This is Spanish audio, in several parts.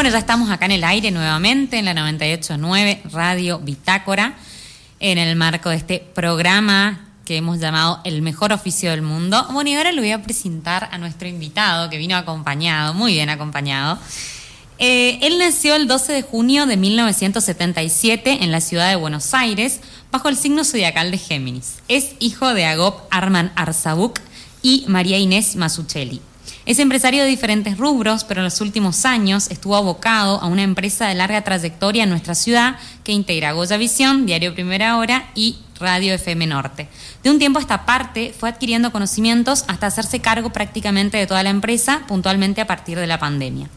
Bueno, ya estamos acá en el aire nuevamente en la 98.9 Radio Bitácora, en el marco de este programa que hemos llamado El mejor oficio del mundo. Bueno, y ahora le voy a presentar a nuestro invitado que vino acompañado, muy bien acompañado. Eh, él nació el 12 de junio de 1977 en la ciudad de Buenos Aires, bajo el signo zodiacal de Géminis. Es hijo de Agop Arman Arzabuk y María Inés Masuccelli. Es empresario de diferentes rubros, pero en los últimos años estuvo abocado a una empresa de larga trayectoria en nuestra ciudad que integra Goya Visión, Diario Primera Hora y Radio FM Norte. De un tiempo a esta parte fue adquiriendo conocimientos hasta hacerse cargo prácticamente de toda la empresa, puntualmente a partir de la pandemia.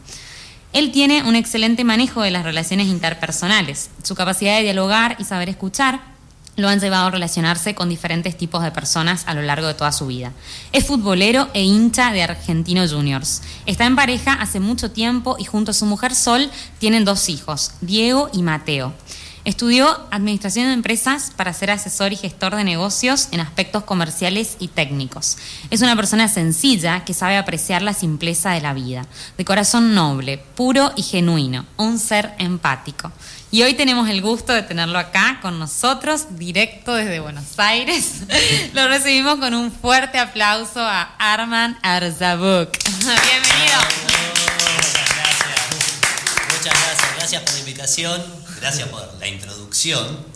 Él tiene un excelente manejo de las relaciones interpersonales. Su capacidad de dialogar y saber escuchar lo han llevado a relacionarse con diferentes tipos de personas a lo largo de toda su vida. Es futbolero e hincha de Argentino Juniors. Está en pareja hace mucho tiempo y junto a su mujer Sol tienen dos hijos, Diego y Mateo. Estudió Administración de Empresas para ser asesor y gestor de negocios en aspectos comerciales y técnicos. Es una persona sencilla que sabe apreciar la simpleza de la vida, de corazón noble, puro y genuino, un ser empático. Y hoy tenemos el gusto de tenerlo acá con nosotros, directo desde Buenos Aires. Lo recibimos con un fuerte aplauso a Arman Arzabuk. Bienvenido. Muchas gracias, gracias por la invitación, gracias por la introducción.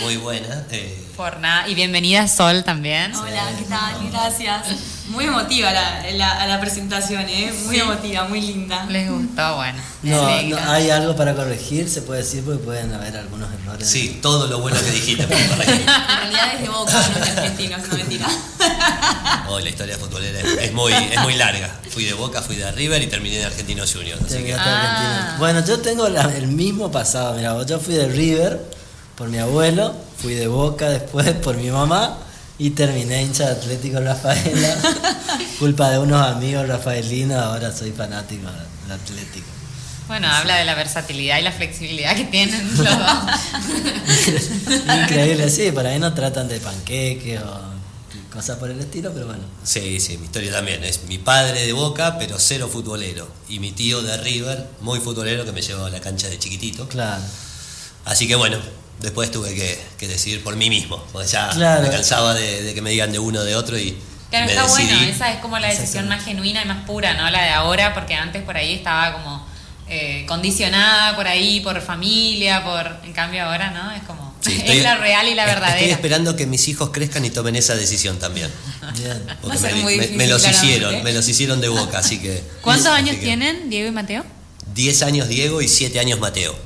Muy buena. Eh. Por nada. Y bienvenida Sol también. Hola, ¿qué tal? Gracias. Muy emotiva la, la, presentación, ¿eh? Muy emotiva, muy linda. Les gustó, bueno. No, hay algo para corregir, se puede decir, porque pueden haber algunos errores. Sí, todo lo bueno que dijiste corregir. en realidad es de Boca, no es argentino, no mentira. Oh, la historia futbolera es, muy, es muy larga. Fui de Boca, fui de River y terminé en Argentino Juniors. Ah. Bueno, yo tengo el mismo pasado. Mira, yo fui de River por mi abuelo, fui de Boca después por mi mamá y terminé hincha de Atlético Rafaela. Culpa de unos amigos rafaelinos, ahora soy fanático del Atlético. Bueno, habla de la versatilidad y la flexibilidad que tienen los dos. Increíble, sí, por ahí no tratan de panqueques o cosas por el estilo, pero bueno. Sí, sí, mi historia también. Es mi padre de Boca, pero cero futbolero. Y mi tío de River, muy futbolero, que me llevó a la cancha de chiquitito. Claro. Así que bueno, después tuve que, decidir por mí mismo, porque ya me cansaba de, que me digan de uno o de otro y... Claro, está bueno, esa es como la decisión más genuina y más pura, ¿no? La de ahora, porque antes por ahí estaba como eh, condicionada por ahí, por familia, por... En cambio ahora, ¿no? Es como... es la real y la verdadera. Estoy esperando que mis hijos crezcan y tomen esa decisión también. Porque me, los hicieron, me los hicieron de boca, así que... ¿Cuántos años tienen Diego y Mateo? Diez años Diego y siete años Mateo.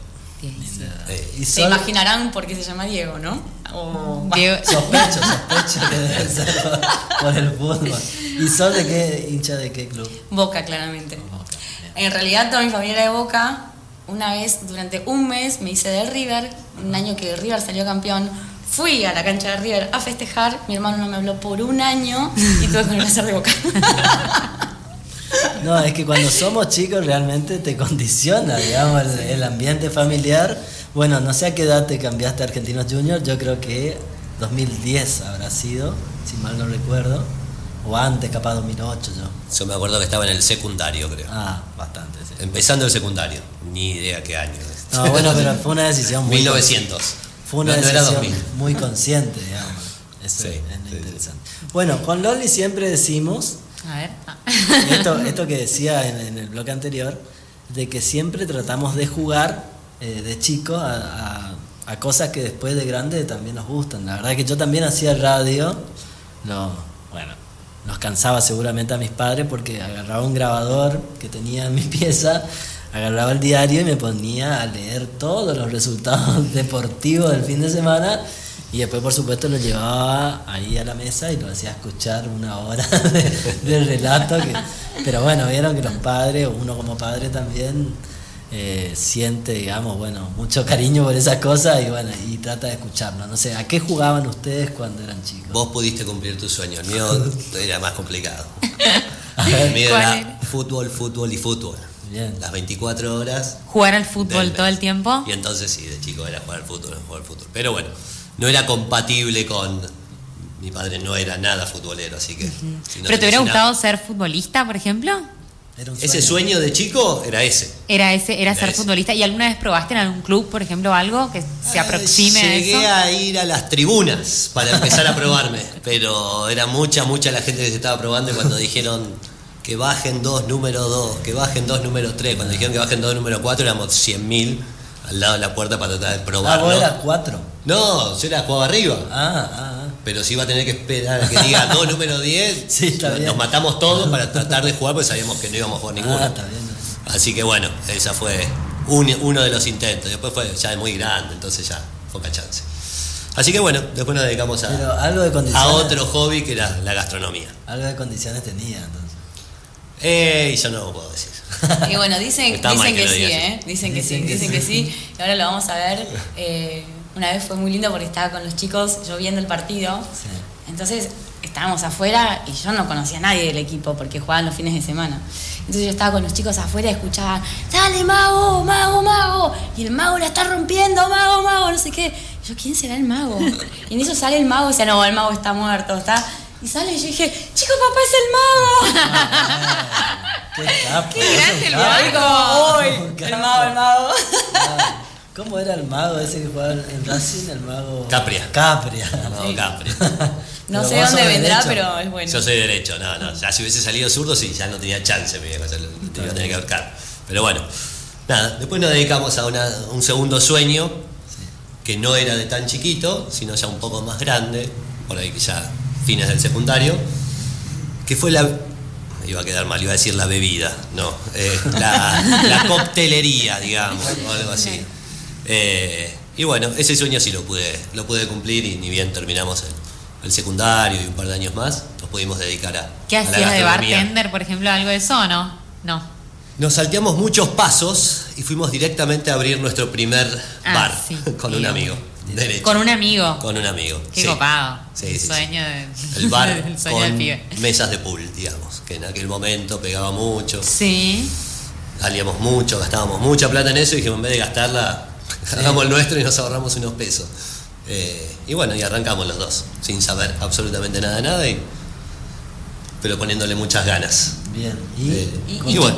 Eh, se imaginarán por qué se llama Diego, ¿no? O, Sospecho, sospecho que debe ser por, el fútbol. ¿Y Sol de qué hincha de qué club? Boca, claramente. en realidad toda mi familia era de Boca. Una vez, durante un mes, me hice del River, un año que River salió campeón. Fui a la cancha de River a festejar, mi hermano no me habló por un año y tuve que ser de Boca. No, es que cuando somos chicos realmente te condiciona, digamos, el, ambiente familiar. Bueno, no sé a qué edad te cambiaste a Argentinos Juniors, yo creo que 2010 habrá sido, si mal no recuerdo. O antes, capaz 2008 yo. Yo me acuerdo que estaba en el secundario, creo. Ah, bastante. Empezando el secundario. Ni idea qué año. No, bueno, pero fue una decisión muy... 1900. Fue una decisión muy consciente, digamos. Eso es interesante. Bueno, con Loli siempre decimos a ver. Esto, que decía en, el bloque anterior, de que siempre tratamos de jugar eh, de chico a, cosas que después de grande también nos gustan. La verdad que yo también hacía radio, no, bueno, nos cansaba seguramente a mis padres porque agarraba un grabador que tenía en mi pieza, agarraba el diario y me ponía a leer todos los resultados deportivos del fin de semana y después, por supuesto, lo llevaba ahí a la mesa y lo hacía escuchar una hora de, relato. pero bueno, vieron que los padres, uno como padre también, eh, siente, digamos, bueno, mucho cariño por esas cosas y bueno, y trata de escucharlo. No sé, ¿a qué jugaban ustedes cuando eran chicos? Vos pudiste cumplir tu sueño, el mío era más complicado. el mío era fútbol, fútbol y fútbol. Las 24 horas. ¿Jugar al fútbol todo el tiempo? Y entonces sí, de chico era jugar al fútbol, jugar al fútbol. Pero bueno no era compatible con... Mi padre no era nada futbolero, así que... ¿Pero te hubiera gustado ser futbolista, por ejemplo? Ese sueño de chico era ese. Era ese, era, ser futbolista. ¿Y alguna vez probaste en algún club, por ejemplo, algo que se aproxime a eso? Llegué a ir a las tribunas para empezar a probarme, pero era mucha, mucha la gente que se estaba probando y cuando dijeron que bajen dos, número dos, que bajen dos, número tres, cuando dijeron que bajen dos, número cuatro, éramos 100.000 al lado de la puerta para tratar de probarlo. Ah, vos eras cuatro. No, yo era jugaba arriba. Ah, ah, ah. Pero si iba a tener que esperar a que diga dos, número 10, sí, nos matamos todos para tratar de jugar porque sabíamos que no íbamos a jugar ninguno. Ah, está bien. Así que bueno, esa fue uno de los intentos. Después fue ya muy grande, entonces ya, poca chance. Así que bueno, después nos dedicamos a, algo de a otro hobby que era la gastronomía. Algo de condiciones tenía entonces. Eh, yo no lo puedo decir. Y bueno, dicen, dicen que, sí, ¿eh? Dicen que sí, dicen que sí. Y ahora lo vamos a ver. Eh, una vez fue muy lindo porque estaba con los chicos, yo viendo el partido. Entonces estábamos afuera y yo no conocía a nadie del equipo porque jugaban los fines de semana. Entonces yo estaba con los chicos afuera y escuchaba, dale mago, mago, mago. Y el mago la está rompiendo, mago, mago, no sé qué. yo, ¿quién será el mago? Y en eso sale el mago y dice, no, el mago está muerto, está... Y sale y yo dije, chico, papá es el mago. qué, qué grande el mago. Hoy, el mago, el mago. ¿Cómo era el mago ese que jugaba en Racing? El mago. Capria. Capria. No, Capria. no sé dónde vendrá, pero es bueno. Yo soy derecho, no, no. Ya si hubiese salido zurdo, sí, ya no tenía chance, mi viejo. Te iba a tener que ahorcar. Pero bueno, nada. Después nos dedicamos a un segundo sueño, que no era de tan chiquito, sino ya un poco más grande, por ahí que ya fines del secundario, que fue la iba a quedar mal, iba a decir la bebida, no, eh, la, la, coctelería, digamos, o algo así. Eh, y bueno, ese sueño sí lo pude, lo pude cumplir y ni bien terminamos el, secundario y un par de años más, nos pudimos dedicar a. ¿Qué hacías de bartender, por ejemplo, algo de eso o no? No. Nos salteamos muchos pasos y fuimos directamente a abrir nuestro primer ah, bar con un amigo. Con un amigo. Con un amigo. Qué copado. el sueño de, El bar con mesas de pool, digamos, que en aquel momento pegaba mucho. Sí. Salíamos mucho, gastábamos mucha plata en eso y dijimos, en vez de gastarla, Hagamos el nuestro y nos ahorramos unos pesos. Eh, y bueno, y arrancamos los dos, sin saber absolutamente nada de nada, y, pero poniéndole muchas ganas. Bien. Eh, ¿Y? bueno,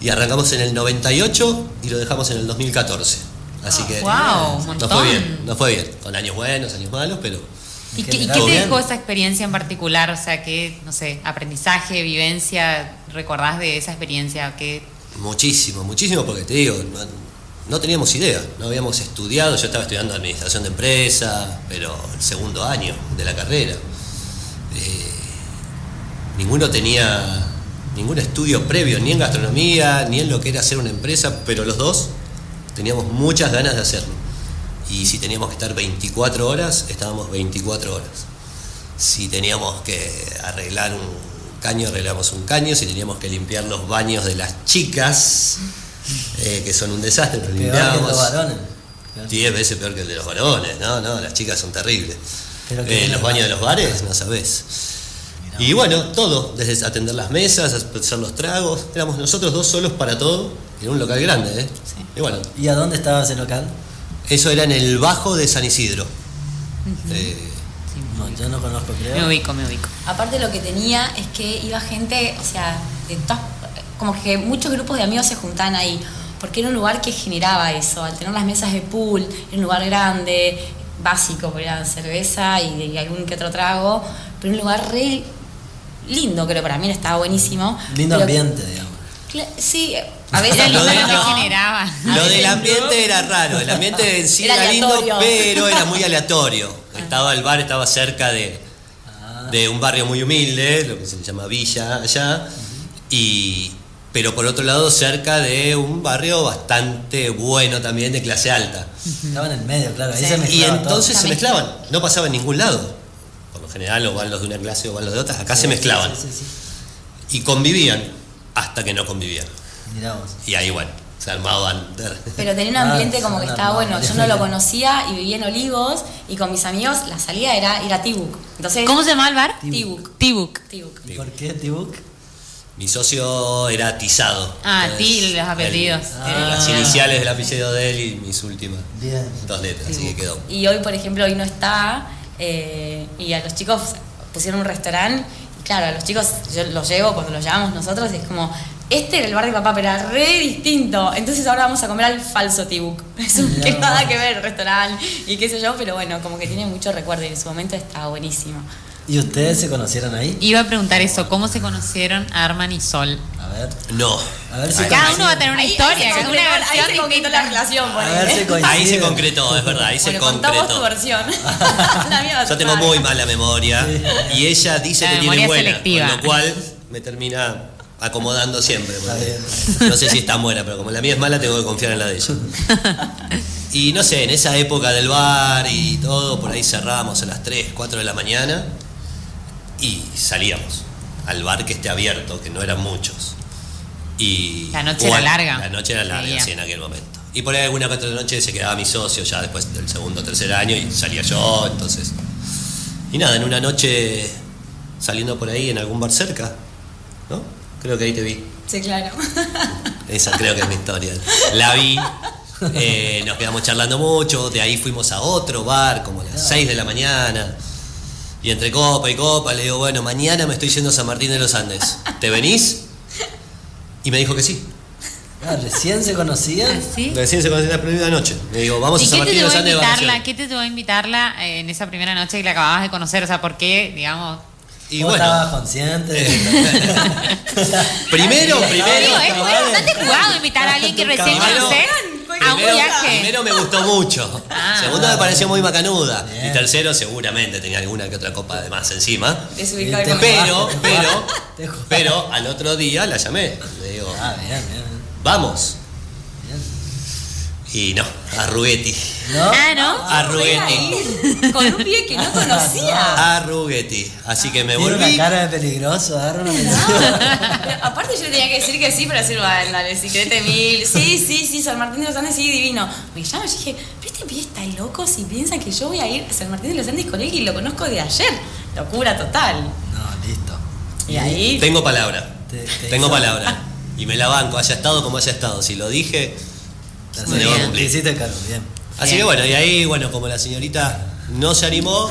y arrancamos en el 98 y lo dejamos en el 2014. Así que wow, nos fue bien, nos fue bien, con años buenos, años malos, pero... ¿Y qué, te dejó esa experiencia en particular? O sea, ¿qué, no sé, aprendizaje, vivencia, recordás de esa experiencia? ¿Qué... Muchísimo, muchísimo, porque te digo, no teníamos idea, no habíamos estudiado, yo estaba estudiando administración de empresa, pero el segundo año de la carrera. Eh, ninguno tenía ningún estudio previo, ni en gastronomía, ni en lo que era hacer una empresa, pero los dos teníamos muchas ganas de hacerlo. Y si teníamos que estar 24 horas, estábamos 24 horas. Si teníamos que arreglar un caño, arreglamos un caño. Si teníamos que limpiar los baños de las chicas, eh, que son un desastre, pero limpiábamos. Diez veces peor que el de los varones, no, no, las chicas son terribles. Eh, los baños de los bares, no sabes. Y bueno, todo, desde atender las mesas, hacer los tragos, éramos nosotros dos solos para todo, en un local grande, ¿eh? Y bueno. ¿Y a dónde estaba ese local? Eso era en el Bajo de San Isidro. Eh, no, yo no conozco, creo. Me ubico, me ubico. Aparte lo que tenía es que iba gente, o sea, de todas como que muchos grupos de amigos se juntaban ahí, porque era un lugar que generaba eso, al tener las mesas de pool, era un lugar grande, básico, era cerveza y, algún que otro trago, pero un lugar re lindo, creo, para mí estaba buenísimo. Lindo ambiente, digamos. Sí, a veces lo, generaba. Lo del ambiente era raro, el ambiente en sí era, lindo, pero era muy aleatorio. Estaba el bar estaba cerca de, ah. de un barrio muy humilde, lo que se llama Villa allá, y, pero por otro lado cerca de un barrio bastante bueno también de clase alta. Estaban en el medio, claro. y entonces se mezclaban, no pasaba en ningún lado. Por lo general o van los de una clase o van los de otra, acá se mezclaban. y convivían hasta que no convivían. Y ahí bueno, se armaban. Pero tenía un ambiente ah, como que estaba bueno. Yo no lo conocía y vivía en Olivos y con mis amigos la salida era ir a Tibuk. Entonces, ¿Cómo se llama el bar? Tibuk. Tibuk. Tibuk. ¿Por qué Tibuk? Mi socio era atizado. Ah, ti, los apellidos. las iniciales del apellido de él y mis últimas dos letras, así que quedó. Y hoy, por ejemplo, hoy no está. Eh, y a los chicos pusieron un restaurante. Y claro, a los chicos yo los llevo cuando los llevamos nosotros. Y es como Este era el bar de papá, pero era re distinto. Entonces ahora vamos a comer al falso Tibuk. Es un que nada que ver, restaurante y qué sé yo, pero bueno, como que tiene mucho recuerdo y en su momento estaba buenísimo. ¿Y ustedes se conocieron ahí? Iba a preguntar eso, ¿cómo se conocieron Arman y Sol? A ver. No. A ver si Cada uno va a tener una Ahí- historia, ahí se una concretó- ahí versión se concretó la relación, A ver si coincide. Ahí se concretó, es verdad, ahí se contamos tu concretó. versión. La mía va a Yo tengo muy mala memoria y ella dice La que tiene memoria buena, selectiva. con lo cual me termina acomodando siempre. Está. No sé si es tan buena, pero como la mía es mala, tengo que confiar en la de ella. Y no sé, en esa época del bar y todo, por ahí cerrábamos a las 3, 4 de la mañana y salíamos al bar que esté abierto, que no eran muchos. Y La noche era larga. La noche era larga, sí, en aquel momento. Y por ahí alguna otra noche se quedaba mi socio ya después del segundo o tercer año y salía yo, entonces. Y nada, en una noche saliendo por ahí en algún bar cerca, ¿no? Creo que ahí te vi. Sí, claro. Esa creo que es mi historia. La vi, eh, nos quedamos charlando mucho, de ahí fuimos a otro bar como a las 6 de la mañana. Y entre copa y copa le digo, bueno, mañana me estoy yendo a San Martín de los Andes. ¿Te venís? Y me dijo que sí. Ah, ¿Recién se conocían? ¿Sí? Recién se conoció la primera noche. Me digo, vamos a ¿Y San Martín de los Andes de invitarla? ¿Qué te llevó a invitarla eh, en esa primera noche que la acababas de conocer? O sea, ¿por qué, digamos? Y ¿Vos bueno, estabas consciente? primero, Digo, primero, es, bastante jugado invitar a alguien que recién Primero- conoces a un Primero, viaje. primero me gustó mucho. Ah. Segundo me pareció muy macanuda. Bien. Y tercero seguramente tenía alguna que otra copa de más encima. Desubicado Te como- Pero, Te pero, pero al otro día la llamé. Le digo, Ah, bien, bien. vamos. Y no, a Rugetti. ¿No? Ah, ¿no? A Rugetti. Con un pie que no conocía. A Rugetti. Así que me Tiene volví. una cara de peligroso, agarra una Pero Aparte yo le tenía que decir que sí para decir, bueno, dale, si querés te mil. Sí, sí, sí, San Martín de los Andes, sí, divino. Me llama y dije, pero este pibe está loco si piensa que yo voy a ir a San Martín de los Andes con él y lo conozco de ayer. Locura total. No, listo. Y ahí... Tengo palabra. Te- te Tengo hizo- palabra. Y me la banco, haya estado como haya estado. Si lo dije, Hiciste cargo, bien. Así que bueno, y ahí, bueno, como la señorita no se animó,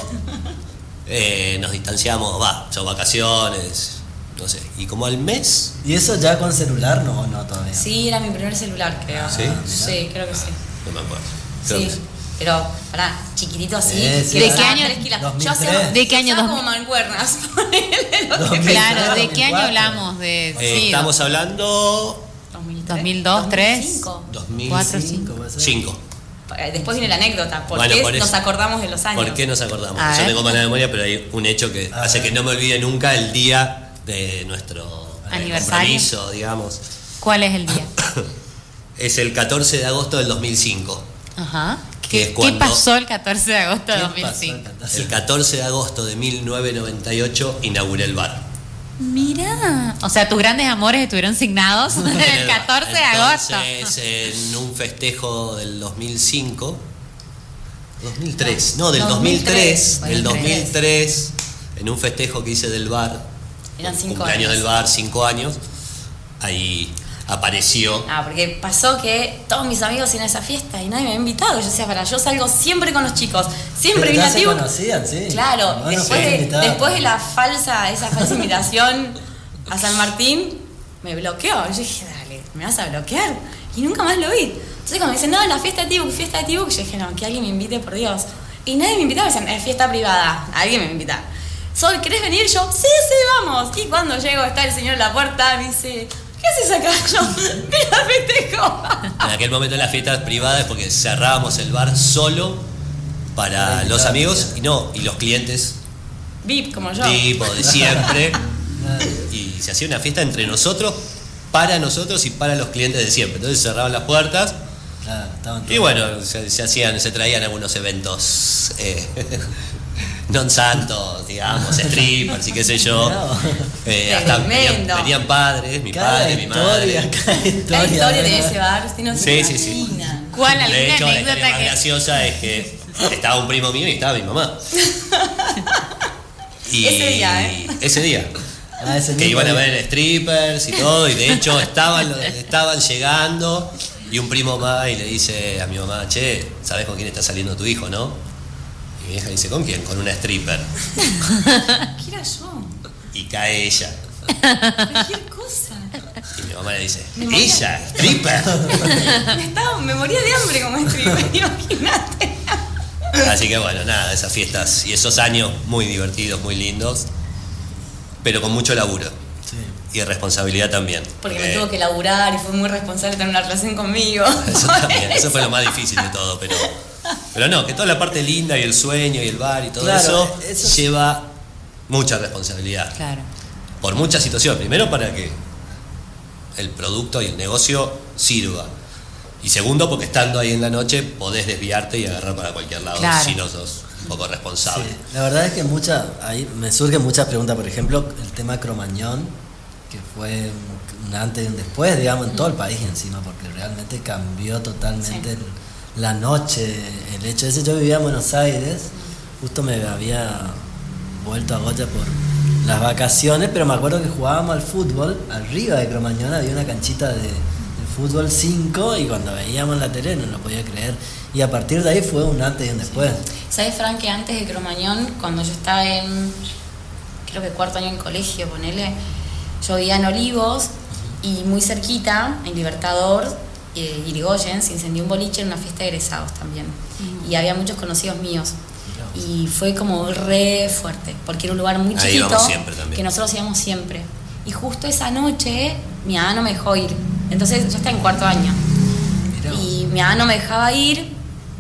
eh, nos distanciamos, va, son vacaciones, no sé. Y como al mes, ¿Y eso ya con celular no, no todavía? Sí, era mi primer celular, creo. ¿Sí? Sí, creo que sí. no me acuerdo. Creo Sí. que sí. Pero, pará, chiquitito así. Eh, sí, ¿De qué año? tres kilos. Yo 2003. hacía, ¿De qué año? Dos- como mancuernas. ponele lo que 2003. pesaba. Claro, ¿de qué año 2004. hablamos? De, Eh, sí, estamos hablando 2003, 2002, 3. 2005. 2005. Cuatro, Cinco, puede ser. Eh, Después viene la anécdota. ¿Por Bueno, qué por eso. nos acordamos de los años? ¿Por qué nos acordamos? A Yo ver. tengo mala memoria, pero hay un hecho que A hace ver. que no me olvide nunca el día de nuestro eh, Aniversario. compromiso, digamos. ¿Cuál es el día? Es el 14 de agosto del 2005. Ajá. Que ¿Qué, qué cuando- pasó el 14 de agosto de ¿Qué 2005? pasó? El 14 de agosto de 1998 inauguré el bar. Mira. O sea, tus grandes amores estuvieron signados el 14 de agosto. Entonces, en un festejo del 2005, 2003, no, del 2003, 2003, del 2003. 2003, en un festejo que hice del bar, Eran cinco cumpleaños años. del bar, cinco años, ahí apareció. Ah, porque pasó que todos mis amigos iban a esa fiesta y nadie me había invitado. Yo decía, para, yo salgo siempre con los chicos. Siempre vine a se Tibu. conocían, sí. Claro, Bueno, después, de, después de la falsa, esa falsa invitación a San Martín, me bloqueó. Yo dije, dale, ¿me vas a bloquear? Y nunca más lo vi. Entonces cuando me dicen, no, la fiesta de Tibuk, fiesta de Tibuk, yo dije, no, que alguien me invite, por Dios. Y nadie me invitaba, me decían, es fiesta privada, alguien me va a invitar. Sol, ¿querés venir? Yo, sí, sí, vamos. Y cuando llego, está el señor en la puerta, me dice, ¿qué haces acá? Yo, mira, festejo. En aquel momento las fiestas privadas porque cerrábamos el bar solo para los amigos y no, y los clientes VIP, como yo. tipo de siempre. Y se hacía una fiesta entre nosotros, para nosotros y para los clientes de siempre. Entonces cerraban las puertas Claro, estaban y bueno, se, se hacían, se traían algunos eventos eh, non santos, digamos, strippers y qué sé yo. No. Eh, hasta venían, padres, mi Cada padre, mi madre. cada historia. La historia de ese bar, usted no se Sí, sí, sí. imagina. ¿Cuál De alguna hecho, la más que graciosa es que estaba un primo mío y estaba mi mamá. Y Ese día, ¿eh? Ese día. Ah, ese Que iban a ver strippers y todo, y de hecho estaban, estaban llegando, y un primo más y le dice a mi mamá, che, ¿sabes con quién está saliendo tu hijo, no? Mi vieja dice, ¿con quién? Con una stripper. ¿Qué era yo? Y cae ella. Cualquier cosa. Y mi mamá le dice, Me. ¿ella? ¿Stripper? Me, estaba, me moría de hambre como stripper, imagínate. Así que bueno, nada, esas fiestas y esos años muy divertidos, muy lindos, pero con mucho laburo. Y responsabilidad también. Porque me tuvo que laburar y fue muy responsable tener una relación conmigo. Eso también, eso fue lo más difícil de todo, pero, pero no, que toda la parte linda y el sueño y el bar y todo Claro, eso, eso- lleva mucha responsabilidad. Claro. Por muchas situaciones. Primero para que el producto y el negocio sirva. Y segundo porque estando ahí en la noche podés desviarte y agarrar para cualquier lado Claro. si no sos un poco responsable. Sí, la verdad es que mucha, ahí me surgen muchas preguntas, por ejemplo, el tema Cromañón, que fue un antes y un después, digamos, en todo el país encima, porque realmente cambió totalmente la noche, el hecho ese. Yo vivía en Buenos Aires, justo me había vuelto a Goya por las vacaciones, pero me acuerdo que jugábamos al fútbol, arriba de Cromañón había una canchita de, de fútbol 5 y cuando veíamos la tele no lo podía creer. Y a partir de ahí fue un antes y un después. ¿Sabes, Frank, que antes de Cromañón, cuando yo estaba en, creo que cuarto año en colegio, ponele, yo vivía en Olivos y muy cerquita, en Libertador, eh, Irigoyen, se incendió un boliche en una fiesta de egresados también. Y había muchos conocidos míos. Y fue como re fuerte, porque era un lugar muy Ahí chiquito íbamos siempre también. que nosotros íbamos siempre. Y justo esa noche mi mamá no me dejó ir. Entonces yo estaba en cuarto año. Mirá. Y mi mamá no me dejaba ir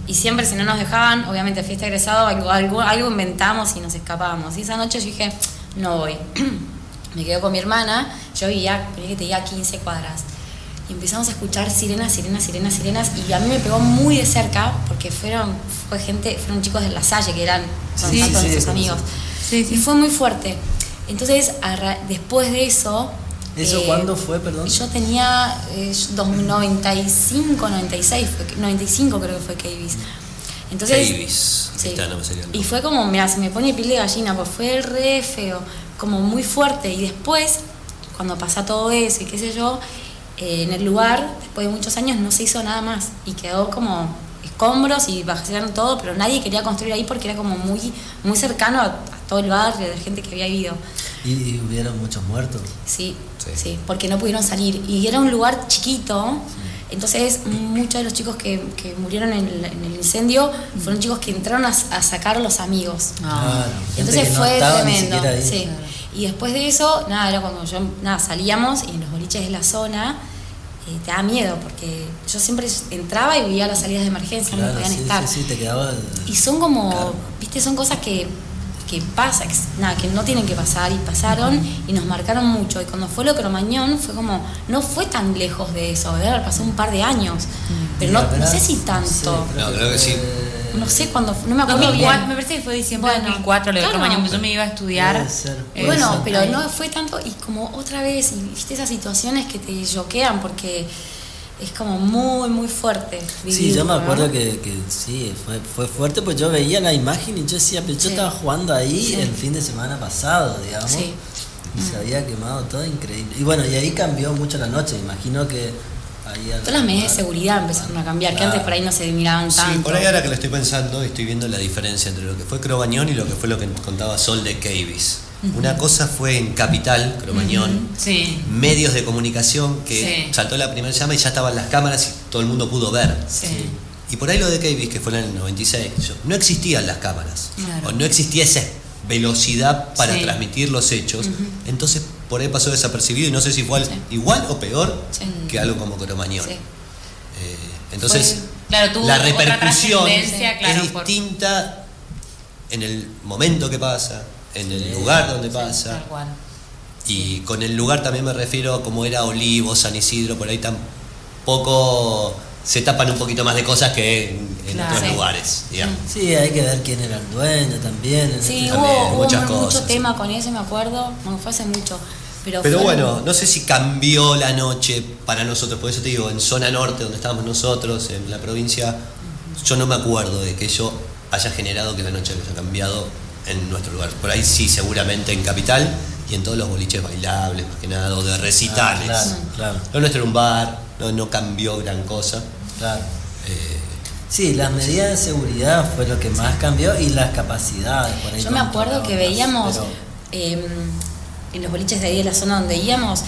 y siempre si no nos dejaban, obviamente fiesta de egresado, algo, algo, algo inventamos y nos escapábamos. Y esa noche yo dije, no voy. me quedo con mi hermana, yo vivía, que te diga 15 cuadras. Y empezamos a escuchar sirenas, sirenas, sirenas, sirenas. Y a mí me pegó muy de cerca porque fueron, fue gente, fueron chicos de la Salle que eran, son Sí, tantos sí, nuestros sí, amigos. Sí, sí. Y fue muy fuerte. Entonces, después de eso... ¿Eso eh, cuándo fue, perdón? Yo tenía eh, dos- 95, 96, fue, que- 95 creo que fue Cavis. Entonces, Davis. sí. Está, no me y fue como, mira, se me pone piel de gallina, pues fue re feo, como muy fuerte. Y después, cuando pasa todo eso y qué sé yo, eh, en el lugar, después de muchos años, no se hizo nada más. Y quedó como escombros y bajaron todo, pero nadie quería construir ahí porque era como muy, muy cercano a, a todo el barrio, de la gente que había vivido. Y, y hubieron muchos muertos. Sí, Sí. sí, porque no pudieron salir. Y era un lugar chiquito, entonces muchos de los chicos que, que murieron en el, en el incendio fueron chicos que entraron a, a sacar a los amigos. Ah. Claro, gente Entonces que no fue tremendo. Sí. Y después de eso, nada, era cuando yo nada, salíamos y en los boliches de la zona eh, te da miedo porque yo siempre entraba y veía las salidas de emergencia, no Claro, podían sí, estar. sí, sí, te quedaba. el- Y son como, viste, son cosas que, que pasa, que, nada, que no tienen que pasar y pasaron y nos marcaron mucho. Y cuando fue lo Cromañón fue como, no fue tan lejos de eso, haber pasado un par de años. Pero no, no sé si tanto. No, creo que sí. No sé cuándo, fue, no me acuerdo 2004, bien. me parece que fue diciembre de Bueno, 2004 lo de claro. Cromañón, que yo me iba a estudiar. Puede ser, puede bueno, ser. pero no fue tanto y como otra vez, y viste esas situaciones que te choquean porque es como muy, muy fuerte. Sí, yo me ¿no? acuerdo que, que sí, fue, fue fuerte, pues yo veía la imagen y yo decía, pero yo Sí. estaba jugando ahí Sí. el fin de semana pasado, digamos. Sí. Y se había quemado todo increíble. Y bueno, y ahí cambió mucho la noche, imagino que ahí... Todas las medidas de seguridad empezaron a cambiar, que antes por ahí no se miraban Sí, tanto. por ahí ahora que lo estoy pensando, estoy viendo la diferencia entre lo que fue Cromañón y lo que fue lo que nos contaba Sol de Cavis. Una cosa fue en Capital, Cromañón, Sí. medios de comunicación que Sí. saltó la primera llama y ya estaban las cámaras y todo el mundo pudo ver. Sí. Y por ahí lo de Cavis, que fue en el 96, yo- no existían las cámaras, Claro. o no existía esa velocidad para transmitir los hechos. Entonces por ahí pasó desapercibido y no sé si fue igual o peor que algo como Cromañón. Eh, entonces, Claro, la repercusión claro, es por- distinta en el momento que pasa, en el lugar donde pasa. Tal cual. Y con el lugar también me refiero como era Olivo, San Isidro, por ahí tampoco se tapan un poquito más de cosas que en, en Claro. otros Sí. lugares, digamos. Sí, hay que ver quién era el dueño también. Sí, este- hubo, También, hubo muchas mucho cosas, tema con eso, me acuerdo. No, fue hace mucho. Pero, bueno, no sé si cambió la noche para nosotros, por eso te digo, en zona norte, donde estábamos nosotros, en la provincia, yo no me acuerdo de que eso haya generado que la noche haya cambiado en nuestro lugar. Por ahí sí, seguramente en Capital y en todos los boliches bailables, más que nada, o de Ah, recitales. claro, claro, Lo nuestro era un bar, no, no cambió gran cosa. claro. Eh, Sí, las medidas de seguridad fue lo que más cambió y las capacidades. Por ahí Yo me acuerdo que veíamos pero- eh, en los boliches de ahí de la zona donde íbamos,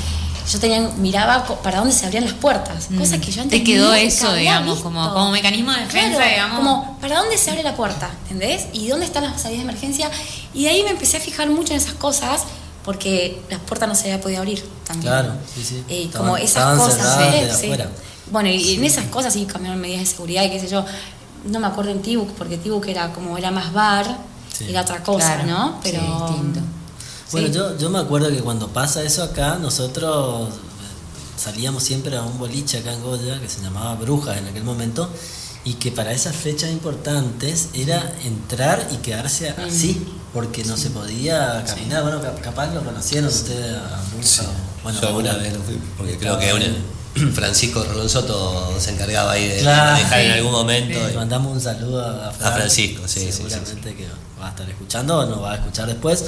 yo tenía, miraba para dónde se abrían las puertas, Mm. cosa que yo antes Te quedó eso, digamos, visto. como- como mecanismo de defensa, Claro, digamos. Como, ¿para dónde se abre la puerta? ¿Entendés? ¿Y dónde están las salidas de emergencia? Y de ahí me empecé a fijar mucho en esas cosas, porque las puertas no se había podido abrir también. Claro, sí, sí. Eh, Estaban- como esas cosas, ¿eh? de Sí. Bueno, y en esas cosas sí cambiaron medidas de seguridad y qué sé yo. No me acuerdo en Tibuk, porque Tibuk era como era más bar, Sí. era otra cosa, Claro, ¿no? sí, Pero distinto. Bueno, Sí. yo, yo me acuerdo que cuando pasa eso acá, nosotros salíamos siempre a un boliche acá en Goya que se llamaba Brujas en aquel momento y que para esas fechas importantes era entrar y quedarse así, porque no se podía caminar. Bueno, cap- capaz lo conocieron ustedes a Brujas. Bueno, Yo alguna vez lo fui, porque creo que una- Francisco Rolón Soto se encargaba ahí de Claro. manejar en algún momento. Le y- mandamos un saludo a, Fran, A Francisco, sí, sí, sí, Seguramente que va a estar escuchando o nos va a escuchar después.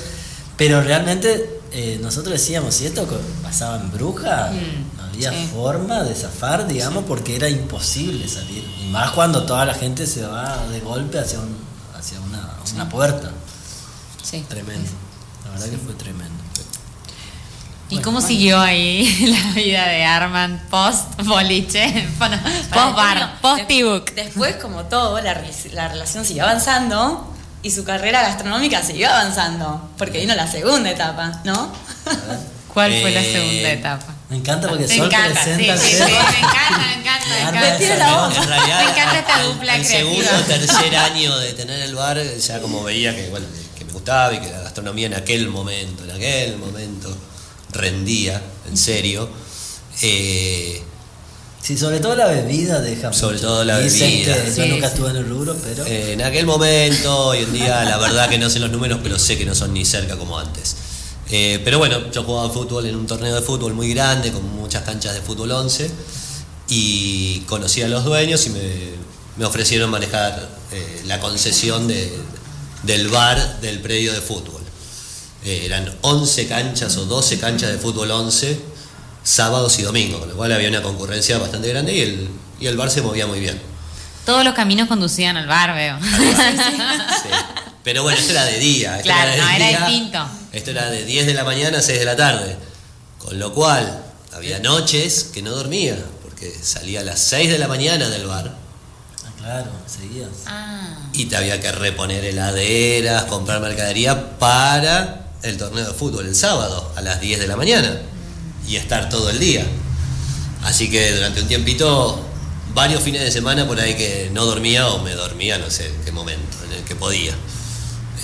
Pero realmente eh, nosotros decíamos, si esto pasaba en Bruja, Mm, no había sí. forma de zafar, digamos, porque era imposible salir. Y más cuando toda la gente se va de golpe hacia, un, hacia una, una puerta. sí. Tremendo. La verdad que fue tremendo. ¿Y cómo siguió ahí la vida de Arman post boliche? Bueno, post bar, post T-book. Después, como todo, la, la relación siguió avanzando y su carrera gastronómica siguió avanzando, porque vino la segunda etapa, ¿no? ¿Cuál fue la Eh, segunda etapa? Me encanta porque Me Sol encanta, sí, presenta sí, el sí, tema. me encanta, me encanta, me Me encanta. la. En realidad, Me encanta esta al- dupla creativa. segundo o tercer año de tener el bar, ya como veía que, bueno, que me gustaba y que la gastronomía en aquel momento, en aquel momento, rendía, en serio. Eh, Sí, sobre todo la bebida deja Sobre mucho. todo la Dicen bebida. que yo nunca sí. estuve en el rubro, pero... eh, en aquel momento, hoy en día, la verdad que no sé los números, pero sé que no son ni cerca como antes. Eh, pero bueno, yo jugaba fútbol en un torneo de fútbol muy grande, con muchas canchas de fútbol 11, y conocí a los dueños y me, me ofrecieron manejar eh, la concesión de- del bar del predio de fútbol. Eran 11 canchas o 12 canchas de fútbol 11, sábados y domingos, con lo cual había una concurrencia bastante grande y el, y el bar se movía muy bien. Todos los caminos conducían al bar, veo. Sí. Pero bueno, esto era de día. esto Claro, de no, era distinto. Esto era de 10 de la mañana a 6 de la tarde. Con lo cual, había noches que no dormía, porque salía a las 6 de la mañana del bar Ah, claro, seguías. Ah. y te había que reponer heladeras, comprar mercadería para el torneo de fútbol el sábado a las 10 de la mañana y estar todo el día. Así que durante un tiempito, varios fines de semana por ahí que no dormía o me dormía, no sé en qué momento, en el que podía.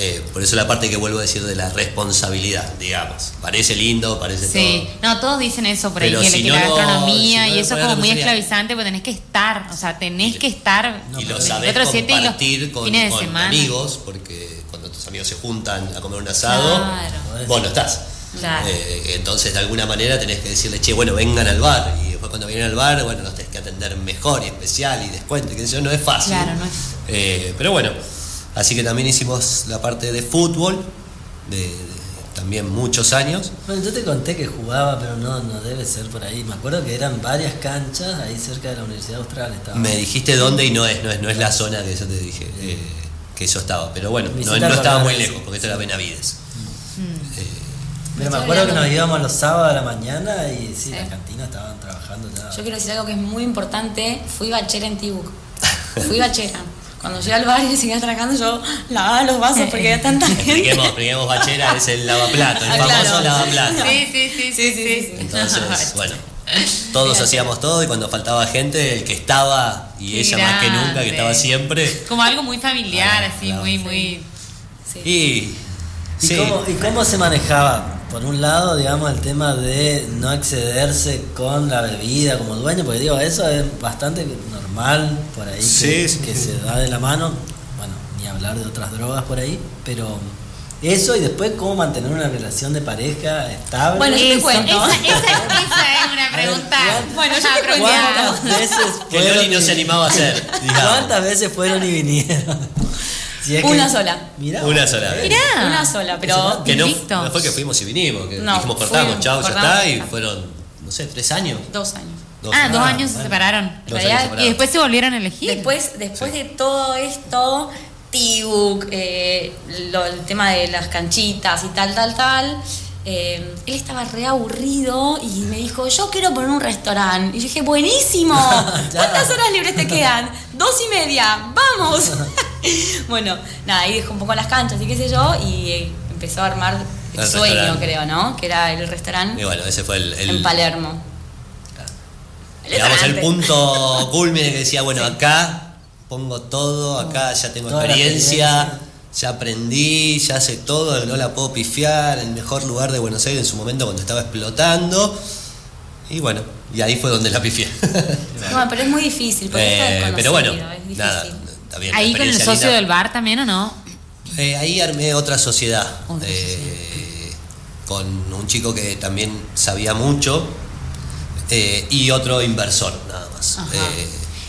Eh, por eso la parte que vuelvo a decir de la responsabilidad, digamos. Parece lindo, parece Sí, todo. no, todos dicen eso por ahí, que, si que no la gastronomía si no y eso pones como muy esclavizante, pues tenés que estar, o sea, tenés que estar y lo sabés 24/7 y los compartir con, fines de con amigos, porque cuando tus amigos se juntan a comer un asado, Claro. vos no estás. Claro. Eh, entonces, de alguna manera tenés que decirle, che, bueno, vengan al bar. Y después cuando vienen al bar, bueno, los tenés que atender mejor y especial y descuento, que eso no es fácil. Claro, no es- Eh, pero bueno, así que también hicimos la parte de fútbol, de, de también muchos años. Bueno, yo te conté que jugaba, pero no, no debe ser por ahí. Me acuerdo que eran varias canchas ahí cerca de la Universidad Austral. Estaba. Me dijiste dónde y no es, no es, no es la zona que yo te dije eh, que eso estaba. Pero bueno, no, estaba muy lejos, porque esto era Benavides. Pero me acuerdo que nos íbamos los sábados a la mañana y sí, Sí. la cantina estaban trabajando ya. Yo quiero decir algo que es muy importante. Fui bachera en Tibuk. Fui bachera. Cuando llegué al bar y seguía trabajando, yo lavaba los vasos porque había tanta gente. expliquemos, expliquemos, Bachera es el lavaplato, el Ah, famoso claro. lavaplato. Sí, sí, sí, sí, sí. sí. Entonces, bueno, todos hacíamos todo y cuando faltaba gente, el que estaba, y Qué ella más que nunca, que estaba siempre. Como algo muy familiar, Ah, así, claro. muy, Sí. muy... Sí. Y. ¿Y, sí, cómo, ¿Y cómo se manejaba? Por un lado, digamos, el tema de no excederse con la bebida como dueño, porque digo, eso es bastante normal por ahí, que, Sí, sí, que sí. se da de la mano. Bueno, ni hablar de otras drogas por ahí, pero eso y después cómo mantener una relación de pareja estable. Bueno, yo te Eso, cuento. Esa, esa- esa es una pregunta. ¿cuántas- bueno, yo te ¿Cuántas veces que fueron Loli no y- se animaba a hacer. digamos. ¿Cuántas veces fueron y vinieron? Si es que- Una sola. Mirá, Una sola vez. Mirá. Una sola, pero. Que no, Listo. no fue que fuimos y vinimos, que No, dijimos cortamos, fuimos, chao, ya cortamos, está, y ya. fueron, no sé, tres años. Dos años. Dos ah, años. dos años se bueno. separaron. Dos Y después se volvieron a elegir. Después, después Sí. de todo esto, Tibuk, eh, lo- el tema de las canchitas y tal, tal, tal, eh, él estaba re aburrido y me dijo, yo quiero poner un restaurante. Y yo dije, buenísimo, ¿cuántas horas libres te quedan? Dos y media, vamos. bueno, nada, ahí dejó un poco las canchas y qué sé yo, y eh, empezó a armar el, El sueño, restaurante. creo, ¿no? Que era el restaurante Y bueno, ese fue el. el- en Palermo. El digamos, el punto culmine que decía, bueno, acá pongo todo, acá ya tengo Toda experiencia, ya aprendí, ya sé todo, no la puedo pifiar, el mejor lugar de Buenos Aires en su momento cuando estaba explotando. Y bueno, y ahí fue donde la pifié. Bueno, pero es muy difícil, porque Eh, está pero bueno, es difícil. nada, Ahí con el socio linda. del bar también, ¿o no? Eh, ahí armé otra sociedad, Otra eh, con un chico que también sabía mucho eh, y otro inversor nada más.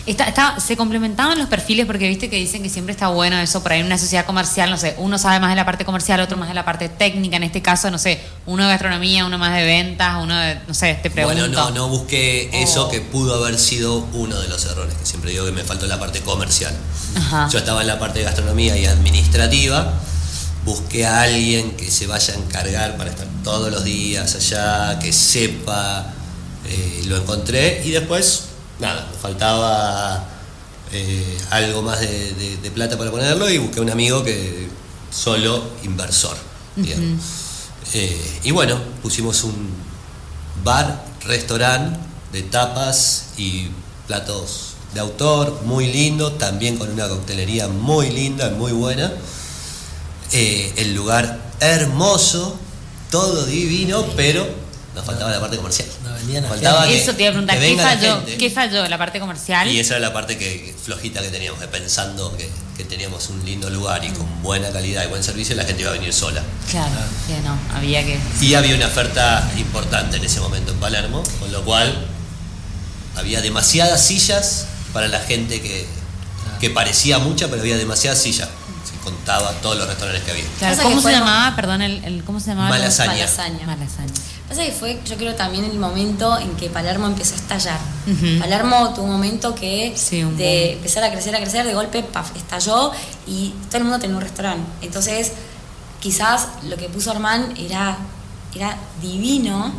Está, está- se complementaban los perfiles porque viste que dicen que siempre está bueno eso por ahí en una sociedad comercial, no sé, uno sabe más de la parte comercial, otro más de la parte técnica, en este caso, no sé, uno de gastronomía, uno más de ventas, uno de, no sé, te pregunto. Bueno, no, no busqué eso Oh. que pudo haber sido uno de los errores, que siempre digo que me faltó la parte comercial. Ajá. Yo estaba en la parte de gastronomía y administrativa, busqué a alguien que se vaya a encargar para estar todos los días allá, que sepa, eh, lo encontré y después, nada, me faltaba eh, algo más de, de- de plata para ponerlo y busqué un amigo que solo inversor. Eh, y bueno, pusimos un bar, restaurante de tapas y platos de autor, muy lindo, también con una coctelería muy linda, muy buena. Eh, el lugar hermoso, todo divino, pero nos faltaba la parte comercial. No faltaba que- Eso te iba a preguntar, que ¿qué falló? ¿Qué falló? ¿La parte comercial? Y esa era la parte que, flojita que teníamos, de pensando que, que teníamos un lindo lugar y con buena calidad y buen servicio, la gente iba a venir sola. Claro, sí, no, había que... Y había una oferta importante en ese momento en Palermo, con lo cual había demasiadas sillas para la gente que, que parecía mucha, pero había demasiadas sillas. Se contaba todos los restaurantes que había. Claro, ¿Cómo que se llamaba? Perdón, el, el- ¿cómo se llamaba? Malasaña. Malasaña. Malasaña. Pasa que fue, yo creo, también el momento en que Palermo empezó a estallar. Palermo tuvo un momento que Sí, un de boom. empezar a crecer, a crecer, de golpe, paf, estalló y todo el mundo tenía un restaurante. Entonces, quizás lo que puso Armán era, era divino,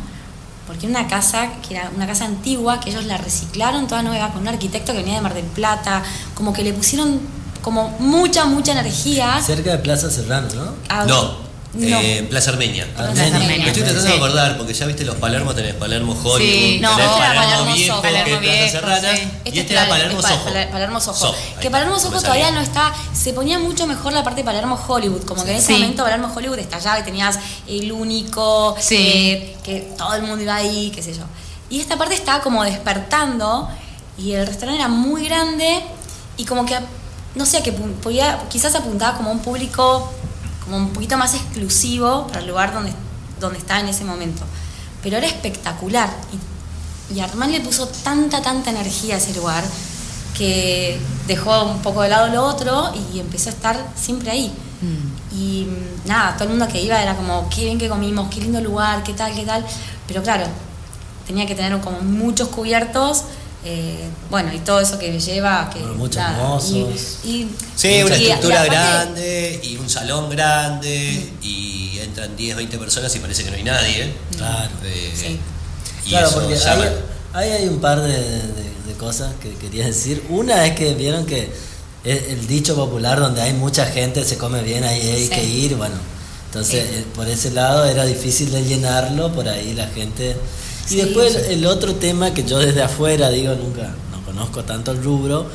porque era una casa que era una casa antigua, que ellos la reciclaron toda nueva, con un arquitecto que venía de Mar del Plata, como que le pusieron como mucha, mucha energía. Cerca de Plaza Serrano, ¿no? a- No, no. eh, en Plaza Armenia. Armenia. Me estoy tratando de Sí. acordar, porque ya viste los Palermo, tenés Palermo Hollywood, Sí, no, tenés este Palermo, Palermo Viejo, Soho. que es Palermo Plaza Serrana, sí. y este era Palermo Pa- Soho. Pala- Palermo Soho. Soho, ahí que está, Palermo me todavía no está. Se ponía mucho mejor la parte de Palermo Hollywood. Como que en ese Sí. momento Palermo Hollywood estallaba y tenías el único. Sí. eh, que todo el mundo iba ahí, qué sé yo. Y esta parte estaba como despertando. Y el restaurante era muy grande. Y como que. No sé, que podía, quizás apuntaba como a un público como un poquito más exclusivo para el lugar donde, donde estaba en ese momento. Pero era espectacular. Y, y Armán le puso tanta, tanta energía a ese lugar que dejó un poco de lado lo otro y empezó a estar siempre ahí. Mm. Y mm, nada, todo el mundo que iba era como, qué bien que comimos, qué lindo lugar, qué tal, qué tal. Pero claro, tenía que tener como muchos cubiertos. Eh, bueno, y todo eso que lleva, que Bueno, muchos nada, mozos. y- y- Sí, una y- estructura grande y un salón grande y entran 10, 20 personas y parece que no hay nadie. Claro. Eh, Sí. Y claro, eso porque llama. ahí, ahí hay un par de, de- de cosas que quería decir. Una es que vieron que el, el dicho popular donde hay mucha gente se come bien, ahí hay Sí. que ir, bueno. Entonces, Sí. eh, por ese lado era difícil de llenarlo, por ahí la gente... Y después sí. el, otro tema que yo desde afuera digo, nunca, no conozco tanto el rubro,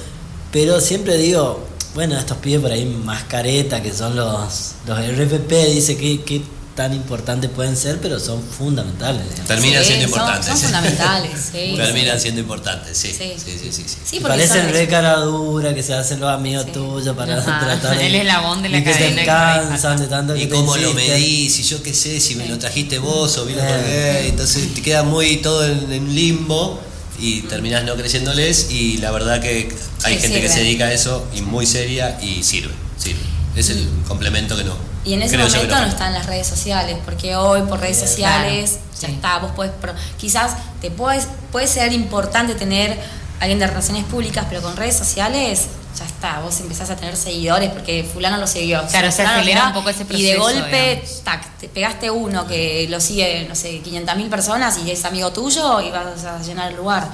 pero siempre digo, bueno, estos pibes por ahí más careta, que son los, los RPP, dice que, que tan importantes pueden ser, pero son fundamentales. Terminan Sí, siendo importantes. son fundamentales, sí. Terminan siendo importantes, sí. Sí. Sí, sí, sí. sí. Sí, porque Parecen re cara dura, que se hacen los amigos Sí. tuyos para Ajá. tratar de. El eslabón de la y que cadena te cansan de tanto que Y cómo lo medís, y yo qué sé, si me lo trajiste vos o vino Eh. por qué. Entonces te queda muy todo en, en limbo y terminás no creyéndoles. Y la verdad que hay Sí, gente que se dedica a eso y muy seria y sirve, sirve. Es el complemento que no. Y en ese creo momento no están las redes sociales, porque hoy por redes sociales Claro, ya sí. está, vos podés, pro- quizás te puedes, puede ser importante tener alguien de relaciones públicas, pero con redes sociales ya está, vos empezás a tener seguidores porque fulano lo siguió. Claro, se acelera un poco ese Y de proceso, golpe, digamos. tac, te pegaste uno que lo sigue, no sé, 500.000 personas y es amigo tuyo y vas a llenar el lugar.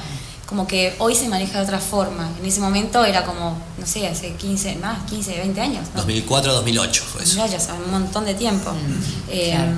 Como que hoy se maneja de otra forma. En ese momento era como, no sé, hace 15, más, 15, 20 años. ¿no? 2004, 2008 fue eso. Mirá, ya hace un montón de tiempo. Eh, claro.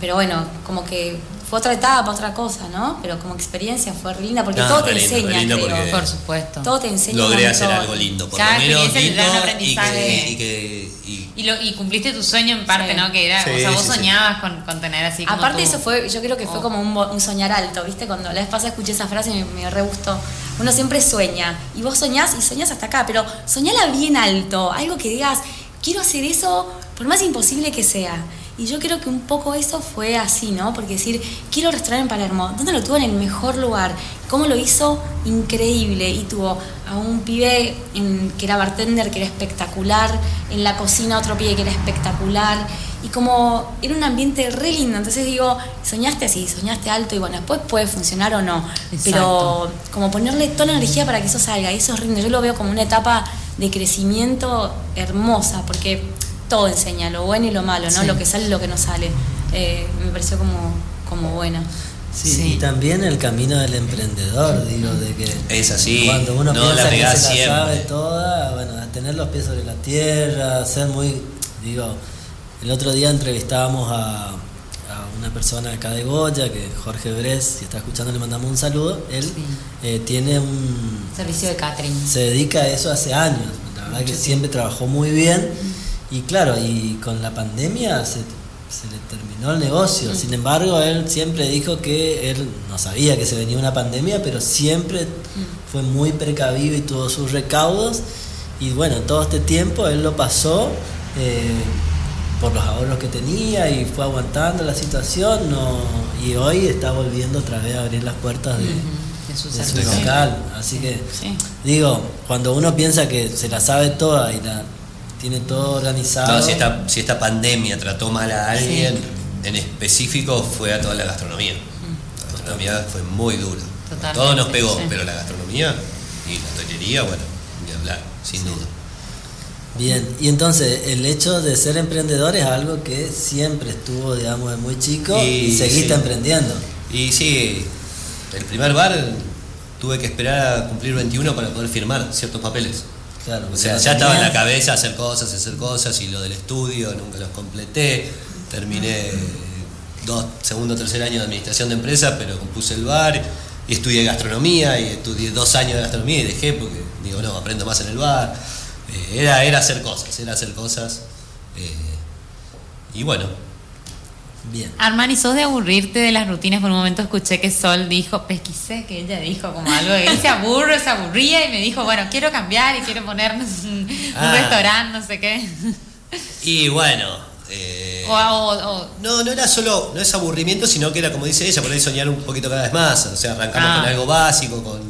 Pero bueno, como que fue otra etapa, otra cosa, ¿no? Pero como experiencia fue linda porque No, todo te lindo, enseña, lindo creo. porque- Por supuesto. Todo te enseña. Logré hacer algo lindo, por Cada lo menos experiencia te da un lindo y aprendizaje. que, y que y- Y, lo, y cumpliste tu sueño en parte, Sí. ¿no? Que era, Sí, o sea, vos sí, sí. soñabas con, con tener así como Aparte eso fue, yo creo que fue Oh. como un, bo- un soñar alto, ¿viste? Cuando la vez pasada escuché esa frase me, me re gustó. Uno siempre sueña, y vos soñás y soñás hasta acá, pero soñala bien alto, algo que digas, quiero hacer eso por más imposible que sea. Y yo creo que un poco eso fue así, ¿no? Porque decir, quiero restaurar en Palermo, ¿dónde lo tuvo en el mejor lugar? ¿Cómo lo hizo? Increíble. Y tuvo a un pibe en- que era bartender, que era espectacular, en la cocina otro pibe que era espectacular. Y como era un ambiente re lindo, entonces digo, soñaste así, soñaste alto y bueno, después puede funcionar o no. Pero como ponerle toda la energía para que eso salga, y eso es lindo. Yo lo veo como una etapa de crecimiento hermosa, porque todo enseña, lo bueno y lo malo, ¿no? Sí. Lo que sale y lo que no sale. Eh, me pareció como, como bueno. Sí, Sí. y también el camino del emprendedor, digo, de que Es así, cuando uno no piensa la que se la siempre. sabe toda, bueno, a tener los pies sobre la tierra, ser muy, digo, el otro día entrevistábamos a, a una persona acá de Goya, que Jorge Bres, si está escuchando le mandamos un saludo, él Sí. eh, tiene un, Servicio de catering. se dedica a eso hace años, la verdad que siempre trabajó muy bien y claro, y con la pandemia se, se le terminó el negocio, sin embargo él siempre dijo que él no sabía que se venía una pandemia, pero siempre fue muy precavido y tuvo sus recaudos. Y bueno, todo este tiempo él lo pasó eh, por los ahorros que tenía y fue aguantando la situación no, y hoy está volviendo otra vez a abrir las puertas de, De su de su servicio. local, así que Sí. Digo, cuando uno piensa que se la sabe toda y la tiene todo organizado. No, si esta, si esta pandemia trató mal a alguien en específico fue a toda la gastronomía. La gastronomía fue muy dura. Totalmente, Todo nos pegó, sí. pero la gastronomía y la hotelería, bueno, ni hablar, sin duda. Bien, y entonces el hecho de ser emprendedor es algo que siempre estuvo, digamos, de muy chico y, Y seguiste sí. emprendiendo. Y sí, el primer bar tuve que esperar a cumplir 21 para poder firmar ciertos papeles. Claro, O sea, ya estaba en la cabeza hacer cosas, hacer cosas, y lo del estudio nunca los completé. Terminé dos, segundo, tercer año de administración de empresas, pero compuse el bar y estudié gastronomía y estudié dos años de gastronomía y dejé porque digo, no, aprendo más en el bar. Eh, era, era hacer cosas, era hacer cosas. eh, y bueno, Bien. Armani, ¿sos de aburrirte de las rutinas? Por un momento escuché que Sol dijo, pesquisé que ella dijo como algo, que se aburre, se aburría y me dijo, bueno, quiero cambiar y quiero ponernos un, un Ah. restaurante, no sé qué. y bueno. eh, O, o- o- No, no era solo, no es aburrimiento, sino que era como dice ella, por ahí soñar un poquito cada vez más. O sea, arrancamos Ah. con algo básico, con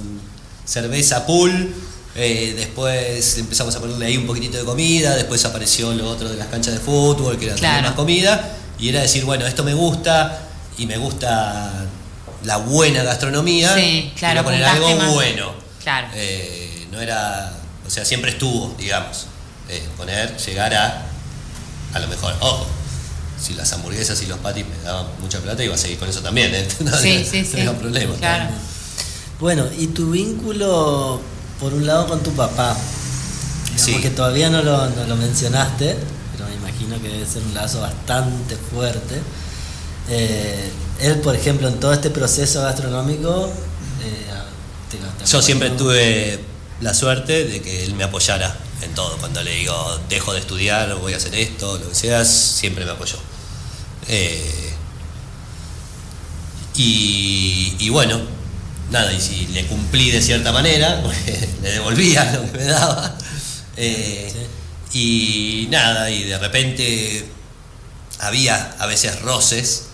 cerveza pool, eh, después empezamos a ponerle ahí un poquitito de comida, después apareció lo otro de las canchas de fútbol, que era Claro. más comida, y era decir, bueno, esto me gusta, y me gusta la buena gastronomía, Sí, claro, poner algo más. bueno. Claro. Eh, no era, o sea, siempre estuvo, digamos, eh, poner, llegar a, a lo mejor, ojo, si las hamburguesas y los patis me daban mucha plata, iba a seguir con eso también, ¿eh? No, Sí, no, sí, no sí. era un problema. Claro. Bueno, y tu vínculo, por un lado, con tu papá. Digamos Sí. que todavía no lo, no lo mencionaste, imagino que debe ser un lazo bastante fuerte. Eh, él, por ejemplo, en todo este proceso gastronómico, eh, Yo siempre tuve la suerte de que él me apoyara en todo. Cuando le digo, dejo de estudiar, voy a hacer esto, lo que sea, siempre me apoyó. Eh, y, y bueno, nada, y si le cumplí de cierta manera, le devolvía lo que me daba. Eh, Y nada, y de repente había a veces roces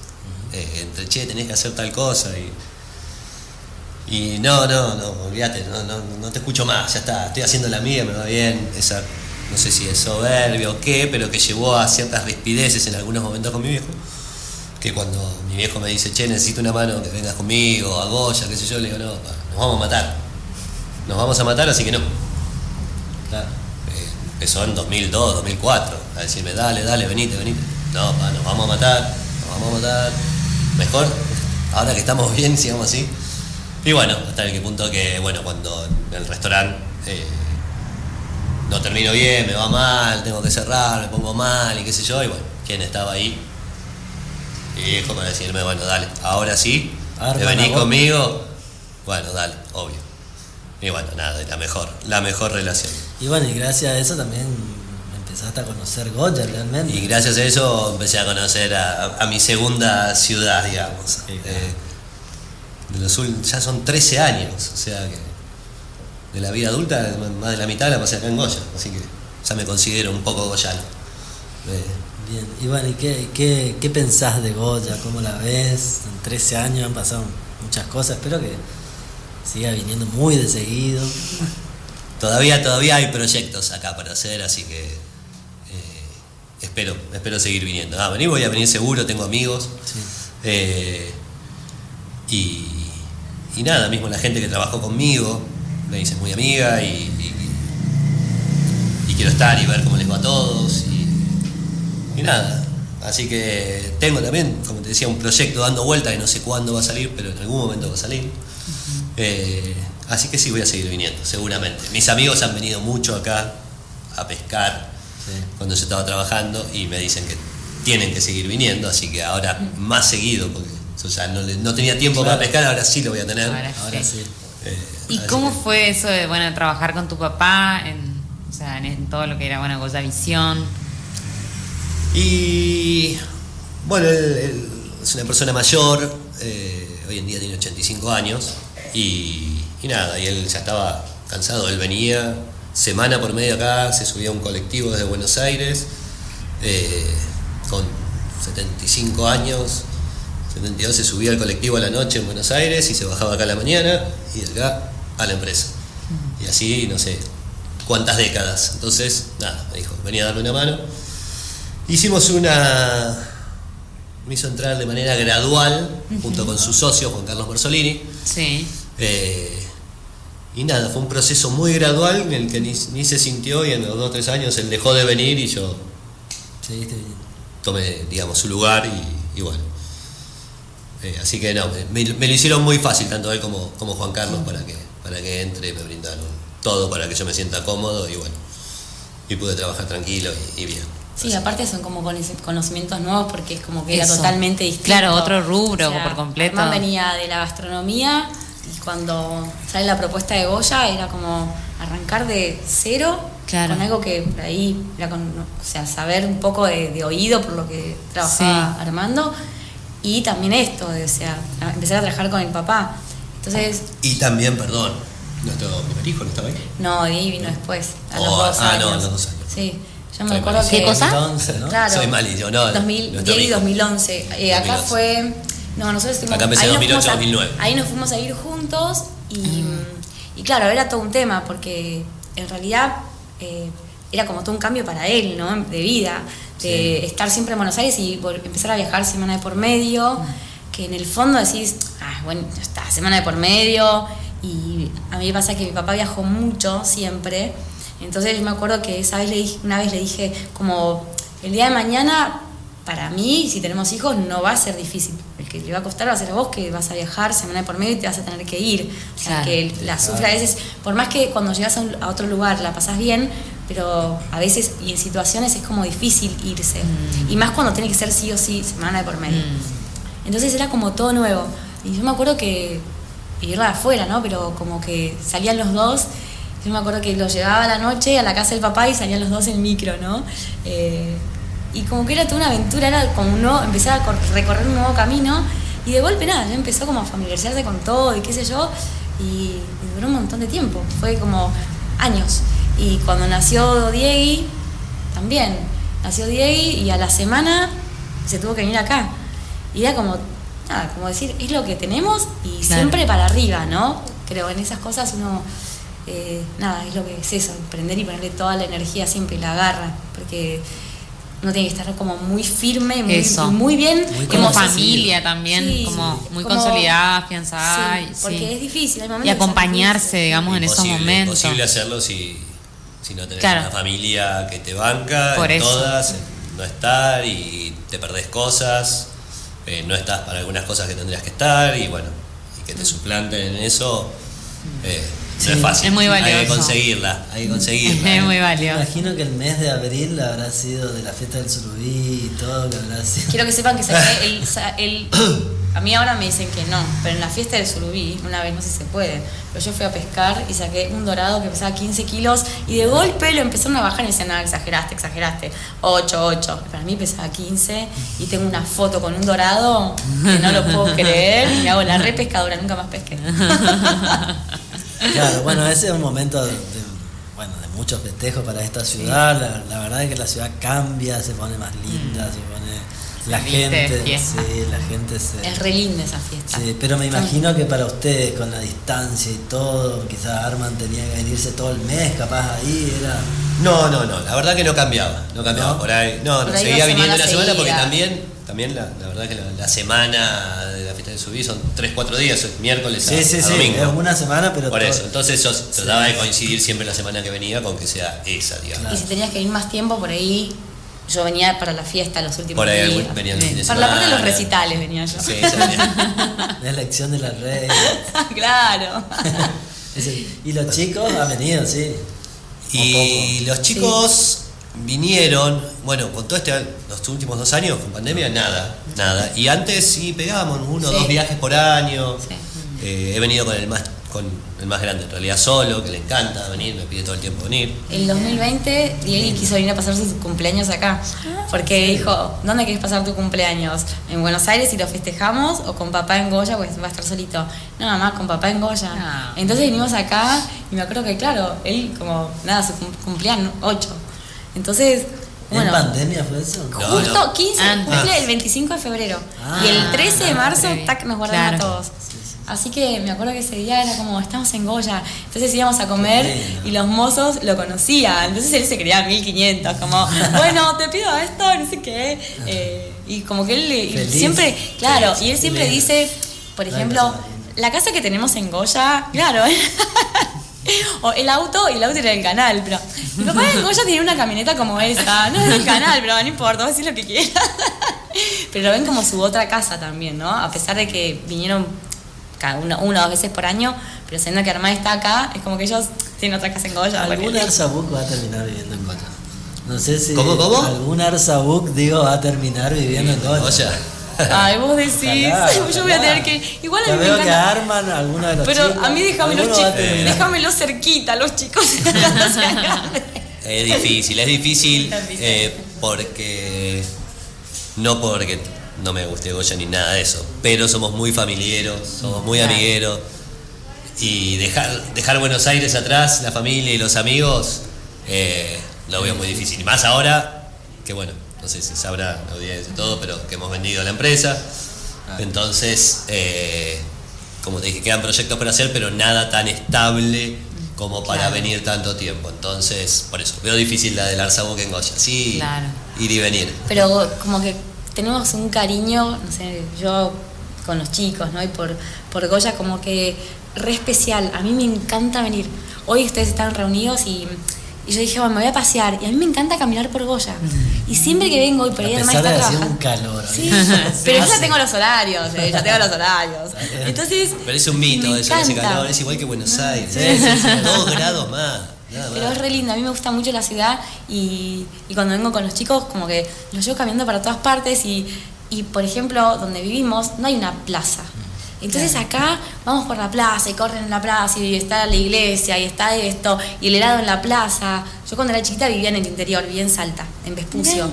eh, entre, che, tenés que hacer tal cosa. Y, y no, no, no, olvídate, no, no, no te escucho más, ya está, estoy haciendo la mía, me va bien. Esa, no sé si es soberbio o qué, pero que llevó a ciertas rispideces en algunos momentos con mi viejo. Que cuando mi viejo me dice, che, necesito una mano, que vengas conmigo, a Goya, qué sé yo, le digo, no, pa, nos vamos a matar. nos vamos a matar, así que no. Claro. Empezó en 2002, 2004, a decirme, dale, dale, venite, venite. No, pa, nos vamos a matar, nos vamos a matar. Mejor, ahora que estamos bien, sigamos así. Y bueno, hasta el punto que, bueno, cuando en el restaurante eh, no termino bien, me va mal, tengo que cerrar, me pongo mal y qué sé yo, y bueno, ¿quién estaba ahí? Y es como decirme, bueno, dale, ahora sí, te venís conmigo, bueno, dale, obvio. Y bueno, nada, la mejor, la mejor relación. Y bueno, y gracias a eso también empezaste a conocer Goya realmente. Y gracias a eso empecé a conocer a, a mi segunda ciudad, digamos. Sí, claro. Eh, de los ul- ya son 13 años, o sea que de la vida adulta más de la mitad la pasé acá en Goya, así que ya me considero un poco goyano. Eh, Bien, y bueno, ¿y qué, qué, qué pensás de Goya? ¿Cómo la ves? En 13 años han pasado muchas cosas, espero que siga viniendo muy de seguido. todavía, todavía hay proyectos acá para hacer, así que eh, espero, espero seguir viniendo. Ah, venir voy a venir seguro, tengo amigos. Sí. Eh, y, y nada, mismo la gente que trabajó conmigo me dice muy amiga y, y- y quiero estar y ver cómo les va a todos. Y, y nada, así que tengo también, como te decía, un proyecto dando vueltas que no sé cuándo va a salir, pero en algún momento va a salir. Eh, así que sí, voy a seguir viniendo, seguramente. Mis amigos han venido mucho acá a pescar Sí. cuando yo estaba trabajando y me dicen que tienen que seguir viniendo, así que ahora más seguido, porque yo ya no, le- no tenía tiempo para pescar, ahora sí lo voy a tener. Ahora Ahora sí. Eh, ¿Y cómo que- fue eso de bueno trabajar con tu papá en, o sea, en, en todo lo que era bueno Goya Visión? Y bueno, él, él es una persona mayor, eh, hoy en día tiene 85 años, y, y nada, y él ya estaba cansado, él venía semana por medio acá, se subía a un colectivo desde Buenos Aires, eh, con 75 años, 72 se subía al colectivo a la noche en Buenos Aires y se bajaba acá a la mañana y de acá a la empresa. Y así, no sé, cuántas décadas. Entonces, nada, me dijo, venía a darme una mano. Hicimos una. Me hizo entrar de manera gradual, junto con su socio, Juan Carlos Bersolini. Sí. Eh, y nada, fue un proceso muy gradual en el que ni, ni se sintió y en los dos o tres años él dejó de venir y yo Seguiste tomé, digamos, su lugar y, y bueno. Eh, así que no, me, me lo hicieron muy fácil, tanto él como, como Juan Carlos, para que, para que entre, me brindaron todo para que yo me sienta cómodo y bueno. Y pude trabajar tranquilo y, y bien. Sí, aparte son como cono- conocimientos nuevos porque es como que era Eso. totalmente distinto. Claro, otro rubro por completo. Armán venía de la gastronomía cuando sale la propuesta de Goya era como arrancar de cero Claro. con algo que por ahí era con, o sea, saber un poco de, de oído por lo que trabajaba Sí. Armando y también esto, de, o sea, empezar a trabajar con el papá. Entonces, Y también, perdón, nuestro primer hijo no estaba ahí. no, Diego vino después, a los Oh, dos ah, años. no, a los dos años. Sí, yo me Soy acuerdo malísimo. que... ¿Qué cosa? Entonces, ¿no? Claro. Soy malísimo, no, 2000, nuestro 10 y hijo. 2011. Eh, acá 2011. fue. No, nosotros estuvimos. Acá empecé ahí nos 2008, fuimos a- 2009. Ahí nos fuimos a ir juntos y, y claro, era todo un tema porque en realidad eh, era como todo un cambio para él, ¿no? De vida, de estar siempre en Buenos Aires y empezar a viajar semana de por medio, que en el fondo decís, ah, bueno, ya está, semana de por medio. Y a mí me pasa que mi papá viajó mucho siempre. Entonces yo me acuerdo que esa vez le dije, una vez le dije como el día de mañana para mí, si tenemos hijos, no va a ser difícil. Que le va a costar va a ser a vos, que vas a viajar semana de por medio y te vas a tener que ir. O sea, Claro. que la sufra a veces, por más que cuando llegas a, un- a otro lugar la pasas bien, pero a veces y en situaciones es como difícil irse. Y más cuando tiene que ser sí o sí semana de por medio. Entonces era como todo nuevo. Y yo me acuerdo que vivirla de afuera, ¿no? Pero como que salían los dos. Yo me acuerdo que los llevaba a la noche a la casa del papá y salían los dos en micro, ¿no? Eh, y como que era toda una aventura, era como uno empezar a cor- recorrer un nuevo camino. Y de golpe nada, ya empezó como a familiarizarse con todo y qué sé yo. Y, y duró un montón de tiempo. Fue como años. Y cuando nació Diego, también. Nació Diego y a la semana se tuvo que venir acá. Y era como, nada, como decir, es lo que tenemos y Claro. siempre para arriba, ¿no? Creo, en esas cosas uno, eh, nada, es lo que es eso, emprender y ponerle toda la energía siempre y la garra, porque uno tiene que estar como muy firme, muy, Eso. muy bien. Muy Como familia también, Sí, como sí, muy como- consolidada, afianzada. Sí, y- porque sí. es difícil. hay Y acompañarse, digamos, en esos momentos. imposible hacerlo si, si no tenés Claro. una familia que te banca Por en eso. todas, en no estar y te perdés cosas, eh, no estás para algunas cosas que tendrías que estar y bueno, y que te suplanten en eso, eh, Sí. no es fácil. Es muy Hay que valioso. conseguirla, hay que conseguirla. Es eh. muy Me valioso. imagino que el mes de abril habrá sido de la fiesta del surubí y todo, que habrá sido. Quiero que sepan que saqué el, el- A mí ahora me dicen que no, pero en la fiesta del surubí, una vez no sé si se puede, pero yo fui a pescar y saqué un dorado que pesaba 15 kilos y de golpe lo empezaron a bajar y me decían, nada, exageraste, exageraste, 8, 8. Para mí pesaba 15 y tengo una foto con un dorado que no lo puedo creer y me hago la re pescadora, nunca más pesqué. Claro, bueno, ese es un momento de, bueno, de muchos festejos para esta ciudad. La, la verdad es que la ciudad cambia, se pone más linda, se pone. La gente, sí, la gente se. Es re linda esa fiesta. Sí, pero me imagino que para ustedes, con la distancia y todo, quizás Arman tenía que venirse todo el mes, capaz ahí era. No, no, no, la verdad que no cambiaba, no cambiaba ¿No? por ahí. No, Por no, ahí seguía viniendo la semana porque también, también la, la verdad que la, la semana de la fiesta de subí son 3-4 días, es miércoles a, Sí, sí, a sí, domingo. es una semana, pero. Por todo- eso, entonces yo trataba de coincidir siempre la semana que venía con que sea esa, digamos. Claro. Y si tenías que ir más tiempo por ahí, yo venía para la fiesta los últimos Por ahí días. venía el fin de Para la parte de los recitales venía yo. Sí, venía. La elección de la reina. claro. Y los chicos han venido, sí. Y los chicos vinieron, bueno, con todo este, los últimos dos años, con pandemia, nada, nada. Y antes sí pegábamos uno o Sí. dos viajes por año. Sí. Eh, he venido con el más con el más grande, en realidad solo, que le encanta venir, me pide todo el tiempo venir. El 2020 Diego quiso venir a pasar sus cumpleaños acá. Porque dijo, ¿dónde querés pasar tu cumpleaños? ¿En Buenos Aires y lo festejamos? ¿O con papá en Goya? Pues va a estar solito. No, mamá, con papá en Goya. Ah. Entonces vinimos acá y me acuerdo que, claro, él como, nada, su cum- cumplían 8. Entonces, bueno. ¿En pandemia fue eso? Justo no. 15, Antes. cumple el 25 de febrero. Ah, y el 13 de marzo, tac, nos guardaron Claro. a todos. Así que me acuerdo que ese día era como, estamos en Goya. Entonces íbamos a comer y los mozos lo conocían. Entonces él se creía 1500, como, bueno, te pido esto, no sé qué. Eh, y como que él le- Feliz. siempre, claro, Feliz. y él siempre dice, por ejemplo, la casa que tenemos en Goya, claro, o el auto, y el auto era del canal, pero mi papá en Goya tiene una camioneta como esa, no es del canal, pero no importa, va a decir lo que quiera. Pero lo ven como su otra casa también, ¿no? A pesar de que vinieron cada uno, una o dos veces por año, pero sabiendo que Armada está acá, es como que ellos tienen otra casa en Goya. Algún. Arzabuk va a terminar viviendo en Goya. No sé si. ¿Cómo, cómo? Algún Arzabuk, digo, va a terminar viviendo en Goya. Sea, Ay, vos decís, Ojalá, yo voy a tener que. Igual a mí me veo que arman alguno de los Pero chicos. a mí déjamelo Alguno va a chico, terminar. déjamelo cerquita, los chicos. es difícil, es difícil eh, porque no porque no me guste Goya ni nada de eso, pero somos muy familiares, somos muy Claro. amigueros y dejar, dejar Buenos Aires atrás, la familia y los amigos, eh, lo veo muy difícil. Y más ahora, que bueno, no sé si sabrá la audiencia y todo, pero que hemos vendido la empresa. Entonces, eh, como te dije, quedan proyectos por hacer, pero nada tan estable como para Claro. venir tanto tiempo. Entonces, por eso, veo difícil la del Arzabuque en Goya. Sí, Claro. ir y venir. Pero como que tenemos un cariño, no sé, yo con los chicos, ¿no? Y por, por Goya como que re especial. A mí me encanta venir. Hoy ustedes están reunidos y, y yo dije, bueno, me voy a pasear. Y a mí me encanta caminar por Goya. Y siempre que vengo y por ahí además está hacer un trabajando. calor. Sí, ¿eh? pero yo ya tengo los horarios, eh, ya tengo los horarios. Entonces, Pero es un mito eso, encanta. calor, es igual que Buenos Aires. Sí, sí, sí. Dos grados más. Nada Pero más. es re lindo, a mí me gusta mucho la ciudad y, y cuando vengo con los chicos como que los llevo caminando para todas partes y, y, por ejemplo donde vivimos no hay una plaza. Entonces acá vamos por la plaza y corren en la plaza y está la iglesia y está esto y el helado en la plaza. Yo cuando era chiquita vivía en el interior, vivía en Salta, en Vespucio.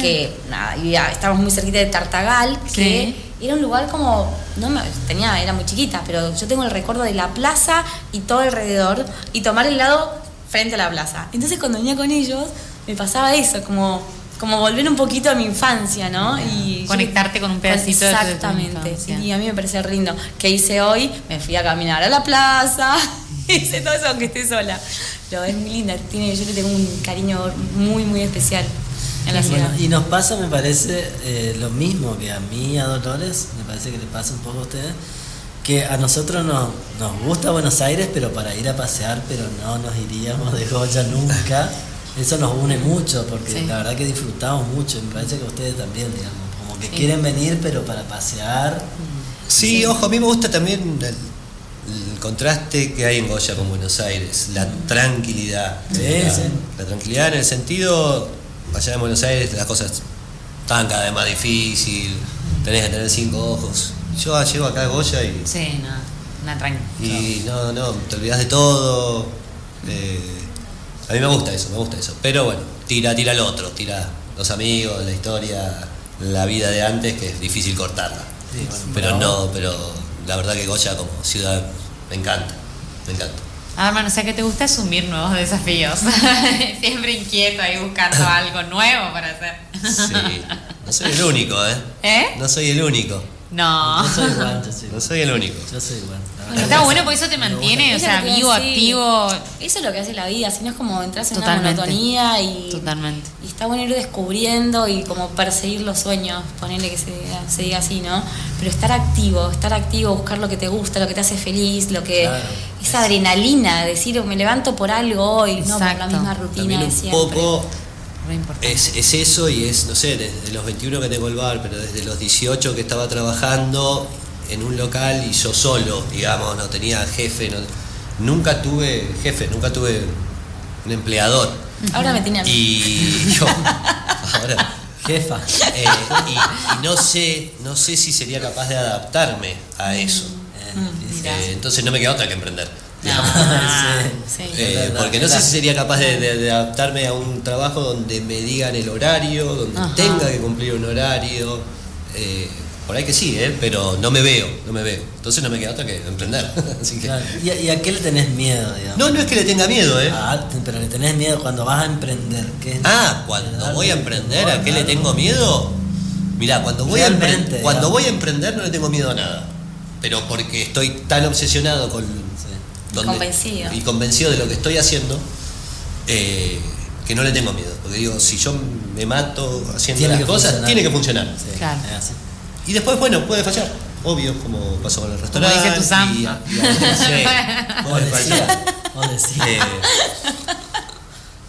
Que nada, vivía, estábamos muy cerquita de Tartagal, que Sí. era un lugar como, no me, tenía, era muy chiquita, pero yo tengo el recuerdo de la plaza y todo alrededor y tomar helado frente a la plaza. Entonces cuando venía con ellos me pasaba eso, como, como volver un poquito a mi infancia, ¿no? Y Conectarte con un pedacito de tu Exactamente, y a mí me parece lindo. ¿Qué hice hoy? Me fui a caminar a la plaza, hice todo eso aunque esté sola. Pero es muy linda, tiene, yo le tengo un cariño muy, muy especial. en la ciudad. Bueno, y nos pasa, me parece, eh, lo mismo que a mí, a Dolores, me parece que le pasa un poco a ustedes, que a nosotros nos, nos gusta Buenos Aires, pero para ir a pasear, pero no nos iríamos de Goya nunca. Eso nos une mucho, porque Sí. la verdad que disfrutamos mucho, y me parece que ustedes también, digamos, como que quieren venir, pero para pasear. Sí, ojo, a mí me gusta también el, el contraste que hay en Goya con Buenos Aires, la tranquilidad. Sí, la, sí. la tranquilidad en el sentido, allá en Buenos Aires las cosas están cada vez más difícil, tenés que tener cinco ojos. Yo llego acá a Goya y, Sí, no, una tranquila. y no, no, te olvidas de todo. eh, a mí me gusta eso, me gusta eso. Pero bueno, tira, tira el otro, tira los amigos, la historia, la vida de antes, que es difícil cortarla. Sí, bueno, Pero bravo. no, pero la verdad que Goya como ciudad me encanta, me encanta. Ah, hermano, o sea que te gusta asumir nuevos desafíos. Siempre inquieto ahí buscando algo nuevo para hacer. Sí, no soy el único, ¿eh? ¿Eh? No soy el único, No. Yo soy igual, yo soy no soy el único. Yo soy igual. Está bueno porque eso te mantiene, o sea, vivo, activo. Eso es lo que hace la vida, si no es como entras en Totalmente. una monotonía y, Totalmente. y está bueno ir descubriendo y como perseguir los sueños, ponerle que se diga, se diga así, ¿no? Pero estar activo, estar activo, buscar lo que te gusta, lo que te hace feliz, lo que Claro. esa adrenalina, decir me levanto por algo hoy, no por la misma rutina También de un siempre. poco Re importante. es, es eso y es, no sé, desde los 21 que tengo el bar, pero desde los 18 que estaba trabajando en un local y yo solo, digamos, no tenía jefe, no- nunca tuve jefe, nunca tuve un empleador. Ahora me tiene a mí. Y yo, ahora, Jefa. eh, y, y no sé, no sé si sería capaz de adaptarme a eso. Mirá. Eh, entonces no me queda otra que emprender. Ah, Sí. Eh, porque no sé si sería capaz de, de- de adaptarme a un trabajo donde me digan el horario, donde Ajá. tenga que cumplir un horario. Eh, por ahí que sí, ¿eh? pero no me veo, no me veo. Entonces no me queda otra que emprender. Así que- Claro. ¿Y, a, y a qué le tenés miedo, digamos? No, no es que le tenga miedo, ¿eh? Ah, pero le tenés miedo cuando vas a emprender. ¿qué? Ah, cuando voy a emprender, ¿a qué le tengo miedo? Mirá, cuando voy, a, cuando digamos. voy a emprender no le tengo miedo a nada. Pero porque estoy tan obsesionado con... Convencido. Y convencido de lo que estoy haciendo, eh, que no le tengo miedo. Porque digo, si yo me mato haciendo Tiene las cosas, funcionar. tiene que funcionar. Sí, Claro. Y después, bueno, puede fallar. Obvio, como pasó con el restaurante. dice tu Sam. y- y- sí. Eh.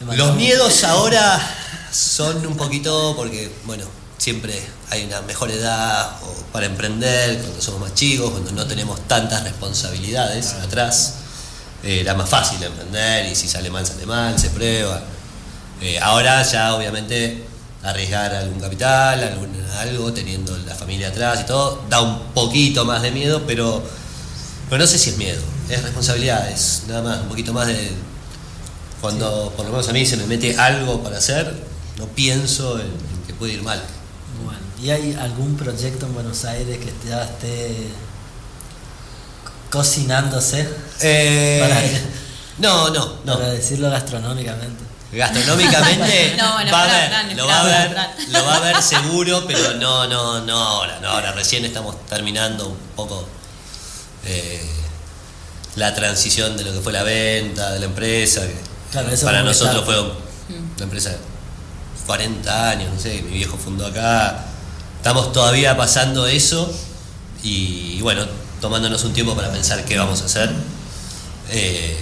Los miedos ahora son un poquito porque, bueno, siempre hay una mejor edad o para emprender, cuando somos más chicos, cuando no tenemos tantas responsabilidades atrás. Eh, era más fácil emprender y si sale mal, sale mal, se prueba. Eh, ahora ya obviamente arriesgar algún capital, algún, algo, teniendo la familia atrás y todo, da un poquito más de miedo, pero, pero no sé si es miedo, es responsabilidad, es nada más, un poquito más de... Cuando por lo menos a mí se me mete algo para hacer, no pienso en, en que puede ir mal. Bueno, ¿y hay algún proyecto en Buenos Aires que ya esté cocinándose? Eh, Para- no, no, no. Para decirlo gastronómicamente. Gastronómicamente No, bueno, va a ver, lo va a ver, lo va a ver seguro, pero no, no, no ahora, no ahora. Recién estamos terminando un poco eh, la transición de lo que fue la venta de la empresa. que Claro, eso para nosotros fue una empresa de 40 años, no sé, mi viejo fundó acá. Estamos todavía pasando eso y, y bueno, tomándonos un tiempo para pensar qué vamos a hacer. Eh,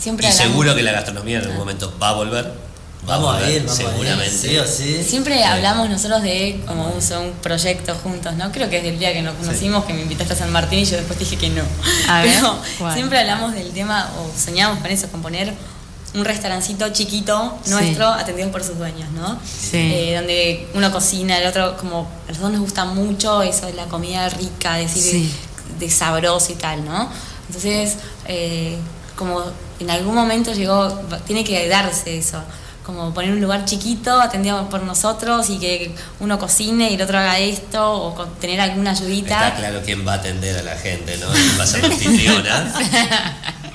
Siempre y hablamos- seguro que la gastronomía en algún momento va a volver. Va Vamos a volver, ir, vamos seguramente. a ir. Sí o sí. Siempre hablamos nosotros de como un, un proyecto juntos, ¿no? Creo que desde el día que nos conocimos, que me invitaste a San Martín y yo después dije que no. A ver, Pero ¿cuál? siempre hablamos del tema, o soñamos con eso, con poner un restaurancito chiquito Sí. nuestro atendido por sus dueños, ¿no? Sí. Eh, donde uno cocina, el otro, como a los dos nos gusta mucho eso de la comida rica, decir, Sí. De, sabroso y tal, ¿no? Entonces, eh, como en algún momento llegó, tiene que darse eso, como poner un lugar chiquito atendido por nosotros y que uno cocine y el otro haga esto o con- tener alguna ayudita. Está claro quién va a atender a la gente, ¿no? ¿Quién va a ser anfitriona?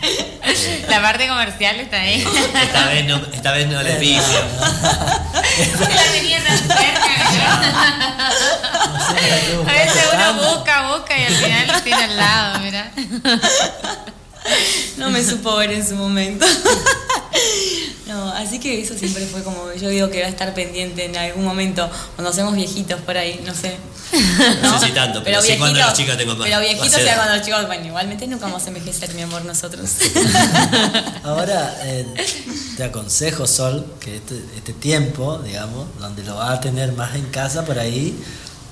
La parte comercial está ahí. Esta vez no, esta vez no les pido. la tenía tan cerca. No sé, A veces uno busca, busca y al final lo tiene al lado, mira. No me supo ver en su momento. No, así que eso siempre fue como, yo digo que va a estar pendiente en algún momento, cuando seamos viejitos por ahí, no sé. No sé si tanto, pero sí cuando los chicos tengo Pero viejitos sea cuando los chicos, bueno, igualmente nunca vamos a envejecer, mi amor, nosotros. Ahora, eh, te aconsejo, Sol, que este, este tiempo, digamos, donde lo vas a tener más en casa, por ahí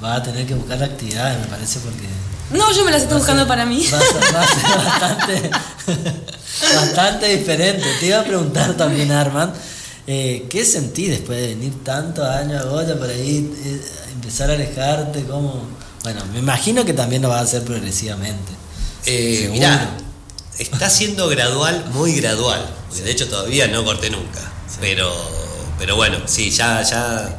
vas a tener que buscar actividades, me parece, porque... No, yo me las estoy buscando ser- para mí. Va a ser, va a ser bastante, bastante diferente. Te iba a preguntar también, Arman, eh, ¿qué sentí después de venir tantos años a Goya por ahí, eh, empezar a alejarte? ¿Cómo? Bueno, me imagino que también lo vas a hacer progresivamente. Eh, mirá, está siendo gradual, muy gradual. Porque de hecho todavía no corté nunca. Pero, pero bueno, sí, ya, ya,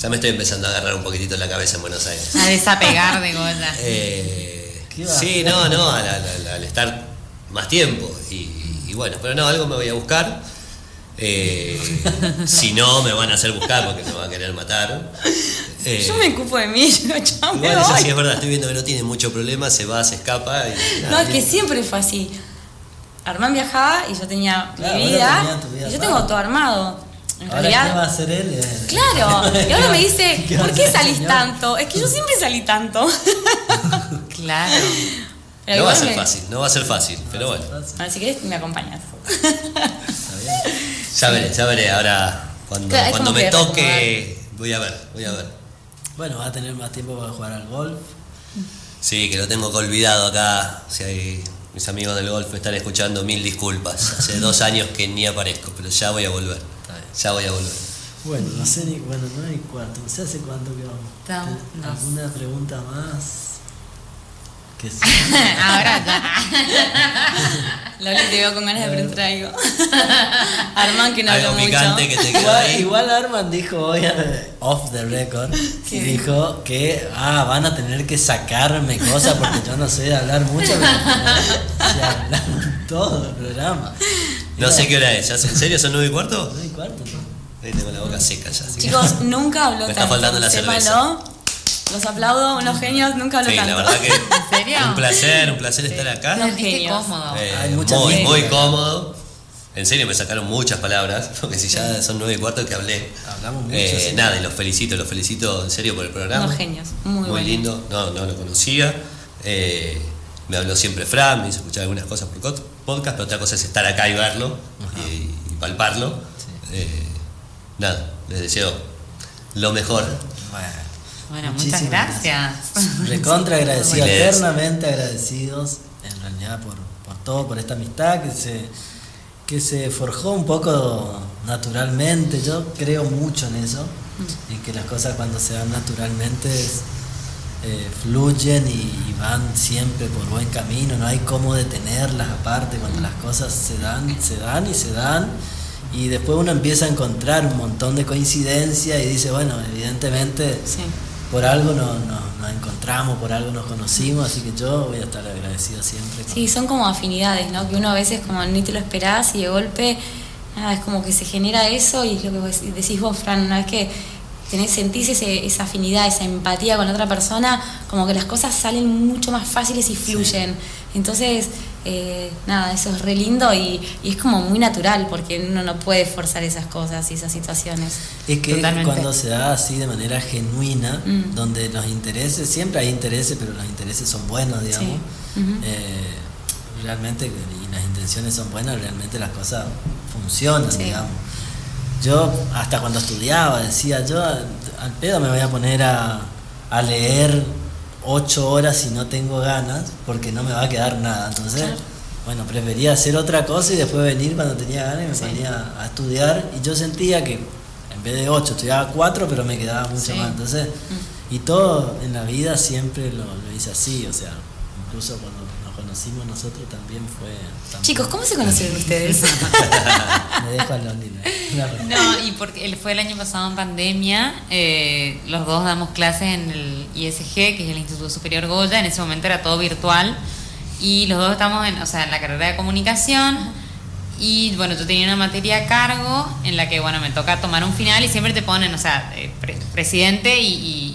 ya me estoy empezando a agarrar un poquitito la cabeza en Buenos Aires. A desapegar de Goya. Eh, ¿Qué va a sí, no, no, al, al- al- al estar más tiempo. Y, y bueno, pero no, algo me voy a buscar. Eh, si no, me van a hacer buscar porque me van a querer matar. Eh, Yo me ocupo de mí, yo me Igual eso voy. sí es verdad, estoy viendo que no tiene mucho problema, se va, se escapa. Y, No, es que siempre fue así. Armán viajaba y yo tenía Claro, mi vida, y yo tengo todo armado. En Ahora, ¿qué va a hacer él? Eh, claro. Y ahora me dice, ¿Qué va a ¿por qué salís señor? tanto? Es que yo siempre salí tanto. Claro. Pero no va a ser me- fácil, no va a ser fácil, pero bueno. Bueno, si querés, me acompañas. Está bien. Ya veré, ya veré. Ahora, cuando, Claro, me que toque, voy a ver, voy a ver. Bueno, va a tener más tiempo para jugar al golf. Sí, que lo tengo que olvidado acá. Si hay mis amigos del golf me están escuchando, mil disculpas. Hace dos años que ni aparezco, pero ya voy a volver. Ya voy a volver. Bueno, no sé ni, bueno, no hay cuánto, no sé hace cuánto que vamos. Estamos, ¿Ten- dos. ¿Alguna pregunta más? Que sí. Ahora ya. Loli, te veo con ganas de preguntar algo. Armán, que no Algo habló mucho. picante que te quedó Igual, ahí. igual Arman dijo hoy off the record y dijo que ah, van a tener que sacarme cosas porque yo no sé hablar mucho, pero se hablaron todo el programa. No sé qué hora es. ¿Ya- ¿En serio son nueve y cuarto? No hay cuarto, ¿no? Ahí tengo la boca seca ya. Chicos, nunca habló Me está faltando la cerveza. Los aplaudo, unos genios, nunca habló Sí, tanto. la verdad que. ¿En serio? Un placer, un placer estar acá. Los genios. cómodo. Eh, Hay muchas muy, muy cómodo. En serio, me sacaron muchas palabras, porque si ya son nueve y cuarto que hablé. Hablamos mucho, Eh, sí. Nada, y los felicito, los felicito en serio por el programa. Unos genios, muy buenos. lindo, no, no lo conocía. Eh, me habló siempre Fran, me hizo escuchar algunas cosas por cot- podcast, pero otra cosa es estar acá y verlo y, y palparlo. Eh, nada, les deseo lo mejor. Bueno, Bueno, muchas muchísimas gracias. Recontra agradecidos, Bueno. eternamente agradecidos, en realidad por, por todo, por esta amistad que se, que se forjó un poco naturalmente. Yo creo mucho en eso, en que las cosas cuando se dan naturalmente eh, fluyen y, y van siempre por buen camino, no hay cómo detenerlas aparte, cuando las cosas se dan, se dan y se dan. Y después uno empieza a encontrar un montón de coincidencias y dice, bueno, evidentemente Sí. por algo nos, nos- nos encontramos, por algo nos conocimos, así que yo voy a estar agradecido siempre. con- Sí, son como afinidades, ¿no? Que uno a veces como ni te lo esperás y de golpe, nada, es como que se genera eso y es lo que decís vos, Fran, una vez que tenés, sentís ese- esa afinidad, esa empatía con la otra persona, como que las cosas salen mucho más fáciles y fluyen. Entonces, eh, nada, eso es re lindo y, y es como muy natural porque uno no puede forzar esas cosas y esas situaciones. Es que Totalmente. cuando se da así de manera genuina, Mm. donde los intereses, siempre hay intereses, pero los intereses son buenos, digamos. Sí. Eh, realmente, y las intenciones son buenas, realmente las cosas funcionan, Sí. digamos. Yo, hasta cuando estudiaba, decía, yo al pedo me voy a poner a, a leer ocho horas si no tengo ganas, porque no me va a quedar nada. Entonces, Claro. bueno, prefería hacer otra cosa y después venir cuando tenía ganas y me Sí. ponía a estudiar. Y yo sentía que en vez de ocho estudiaba cuatro, pero me quedaba mucho Sí. Mm. más. Entonces, y todo en la vida siempre lo, lo hice así, o sea, incluso cuando conocimos nosotros también fue... también- Chicos, ¿cómo se conocieron ustedes? Me dejo a Lonely. ¿no? Y porque él fue el año pasado en pandemia, eh, los dos damos clases en el ISG, que es el Instituto Superior Goya, en ese momento era todo virtual, y los dos estamos en, o sea, en la carrera de comunicación, y bueno, yo tenía una materia a cargo en la que, bueno, me toca tomar un final y siempre te ponen, o sea, eh, pre- presidente y,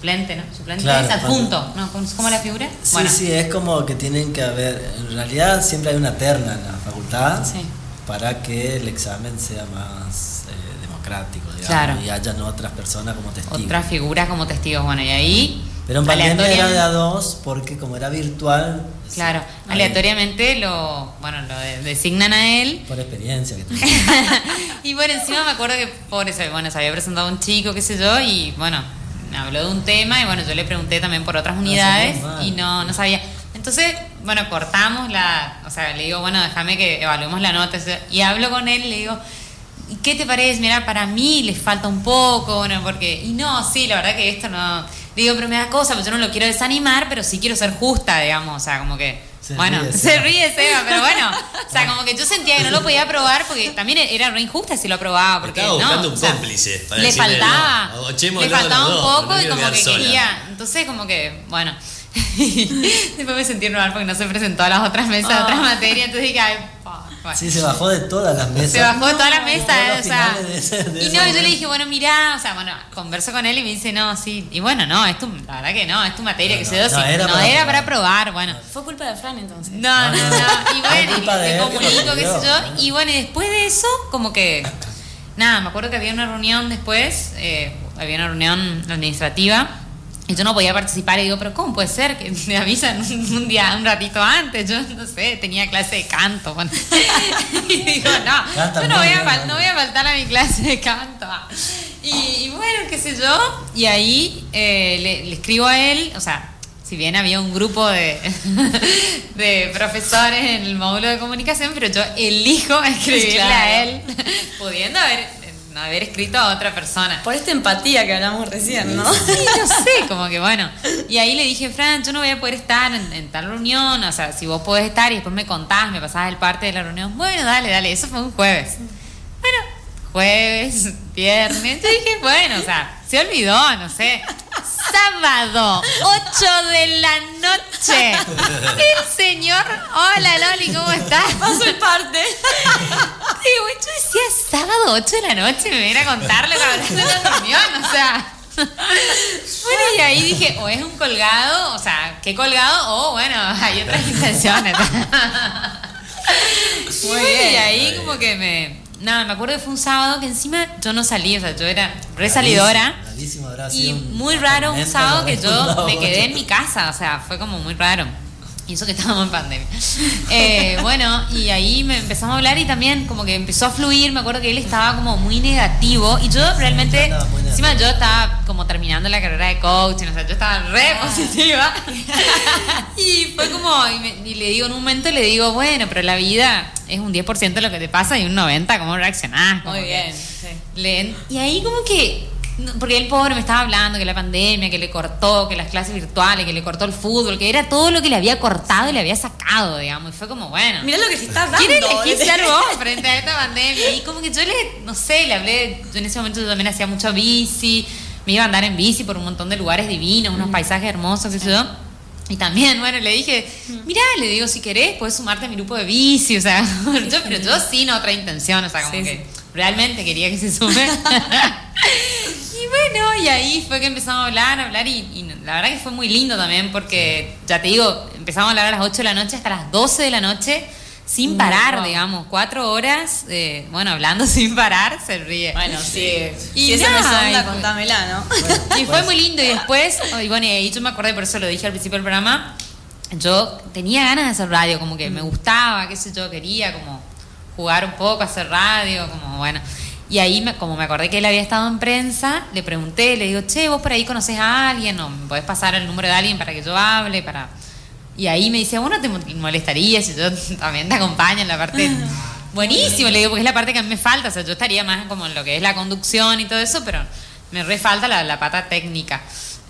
suplente, ¿no? Suplente Claro, es adjunto, ¿no? ¿Cómo la figura? Sí, sí, es como que tienen que haber, en realidad siempre hay una terna en la facultad Sí. para que el examen sea más eh, democrático, digamos, Claro. y hayan otras personas como testigos. Otras figuras como testigos. Bueno, y ahí. Pero en pandemia era de a dos porque como era virtual, Claro, aleatoriamente lo, bueno, lo de- designan a él. por experiencia que y bueno, encima me acuerdo que por eso, bueno, se había presentado un chico, qué sé yo, y bueno, me habló de un tema y bueno, yo le pregunté también por otras unidades sabía, mal. y no, no sabía. Entonces, bueno, cortamos la, o sea, le digo, bueno, déjame que evaluemos la nota y hablo con él y le digo, ¿y qué te parece? Mira, para mí les falta un poco, bueno, porque, y no, sí, la verdad que esto no, le digo, pero me da cosa, pues yo no lo quiero desanimar, pero sí quiero ser justa, digamos, o sea, como que, Se bueno, ríe se ríe Seba, pero bueno, o sea, como que yo sentía que no lo podía aprobar porque también era re injusta si lo aprobaba, porque Estaba no, buscando un o sea, cómplice para le faltaba, no, le faltaba un dos, poco y como que sola. quería, entonces como que, bueno, después me sentí normal porque no se presentó a las otras mesas de Ah. otras materias, entonces dije, ay, bueno. Sí, se bajó de todas las mesas. Se bajó de todas las mesas, o sea. y no, yo le dije, bueno, mirá, o sea, bueno, converso con él y me dice, no, sí. Y bueno, no, es tu, la verdad que no, es tu materia, No, que no, se dio, no, sí, era no para era para probar. bueno. Fue culpa de Fran entonces. No, no, no. Y bueno, que comunico, qué sé yo. Y bueno, y después de eso, como que. Nada, me acuerdo que había una reunión después, eh, había una reunión administrativa. Y yo no podía participar y digo, pero ¿cómo puede ser que me avisan un, un día, un ratito antes? Yo no sé, tenía clase de canto. bueno. y digo, no, Canta yo no voy, a bien, no voy a faltar a mi clase de canto. Y, y bueno, qué sé yo. Y ahí eh, le, le escribo a él, o sea, si bien había un grupo de, de profesores en el módulo de comunicación, pero yo elijo escribirle Claro. a él, pudiendo haber, haber escrito a otra persona. Por esta empatía que hablamos recién, ¿no? Sí, no sé, como que bueno. Y ahí le dije, Fran, yo no voy a poder estar en, en tal reunión, o sea, si vos podés estar y después me contás, me pasás el parte de la reunión. Bueno, dale, dale, eso fue un jueves. Bueno, jueves, viernes, yo dije, bueno, o sea, se olvidó, no sé. Sábado, 8 de la noche. El señor, hola Loli, ¿cómo estás? Paso el parte. Digo, yo decía sábado 8 de la noche, me viene a contar lo que hablaste en la reunión, o sea. Bueno, y ahí dije, o es un colgado, o sea, ¿qué colgado? O bueno, hay otras intenciones. Muy bien. Y ahí como que me. Nada, me acuerdo que fue un sábado que encima yo no salí, o sea, yo era re salidora. Rarísimo, habrá Y muy raro un sábado que yo me quedé en mi casa, o sea, fue como muy raro. Y eso que estábamos en pandemia. Eh, bueno, y ahí me empezamos a hablar y también como que empezó a fluir. Me acuerdo que él estaba como muy negativo y yo realmente, muy negativo. encima yo estaba como terminando la carrera de coaching, o sea, yo estaba re Ah. positiva. y fue como, y, me- y le digo en un momento, le digo, bueno, pero la vida es un 10% de lo que te pasa y un 90% cómo reaccionás. Como Muy bien. sí. Leen. Y ahí como que, porque el pobre me estaba hablando que la pandemia, que le cortó, que las clases virtuales, que le cortó el fútbol, que era todo lo que le había cortado y le había sacado, digamos. Y fue como, bueno. Mirá lo que te estás dando. ¿Quieres elegir ser vos frente a esta pandemia? Y como que yo le, no sé, le hablé, yo en ese momento yo también hacía mucho bici, me iba a andar en bici por un montón de lugares divinos, unos paisajes hermosos, qué sé yo. Y también, bueno, le dije, mirá, le digo, si querés, puedes sumarte a mi grupo de bici, o sea, yo, pero yo sin otra intención, o sea, como Sí, que sí. realmente quería que se sume. bueno, y ahí fue que empezamos a hablar, a hablar, y, y la verdad que fue muy lindo también, porque, ya te digo, empezamos a hablar a las 8 de la noche hasta las 12 de la noche, sin Mm, parar, digamos, cuatro horas, eh, bueno, hablando sin parar, se ríe. Bueno, sí. Y si esa no es onda, y fue- contámela, ¿no? y fue muy lindo. Y después, y bueno, y yo me acordé, por eso lo dije al principio del programa. Yo tenía ganas de hacer radio, como que me gustaba, qué sé yo, quería como jugar un poco, hacer radio, como bueno. Y ahí, me- como me acordé que él había estado en prensa, le pregunté, le digo, che, vos por ahí conoces a alguien, o me podés pasar el número de alguien para que yo hable, para. Y ahí me dice, bueno, te mo- molestaría si yo también te acompaño en la parte. Buenísimo, le digo, porque es la parte que a mí me falta. O sea, yo estaría más como en lo que es la conducción y todo eso, pero me re falta la, la pata técnica.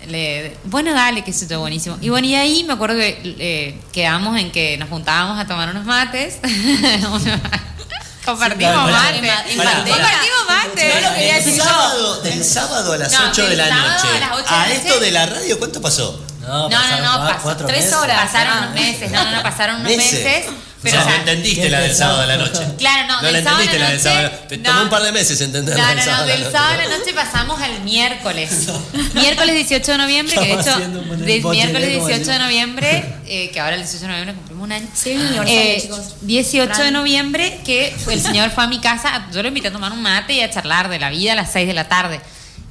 Le- bueno, dale, qué sé yo, buenísimo. Y bueno, y ahí me acuerdo que eh, quedamos en que nos juntábamos a tomar unos mates. Compartimos Sí, mates. en ma- en Pará, pandemia. Compartimos mates. No lo quería Del decir yo. sábado, del sábado a las No, 8 de la noche. a las 8 de la A noche. esto de la radio, ¿cuánto pasó? No, no, pasaron no, pasó cuatro tres meses. horas. Pasaron Ah. unos meses, no, no, no, pasaron unos Meses. Pero, o sea, o sea, no entendiste ¿qué la del sábado de la noche. Claro, no, No del la sábado entendiste la la del sábado. Te no. tomó un par de meses entender No, la del no, no, sábado. a la del noche. sábado a la noche pasamos al miércoles. miércoles 18 de noviembre, que de hecho, haciendo un de boche, miércoles como 18 de noviembre, eh, que ahora el 18 de noviembre cumplimos un año. Sí, Eh, chicos. 18 de noviembre, que el señor fue a mi casa, yo lo invité a tomar un mate y a charlar de la vida a las 6 de la tarde.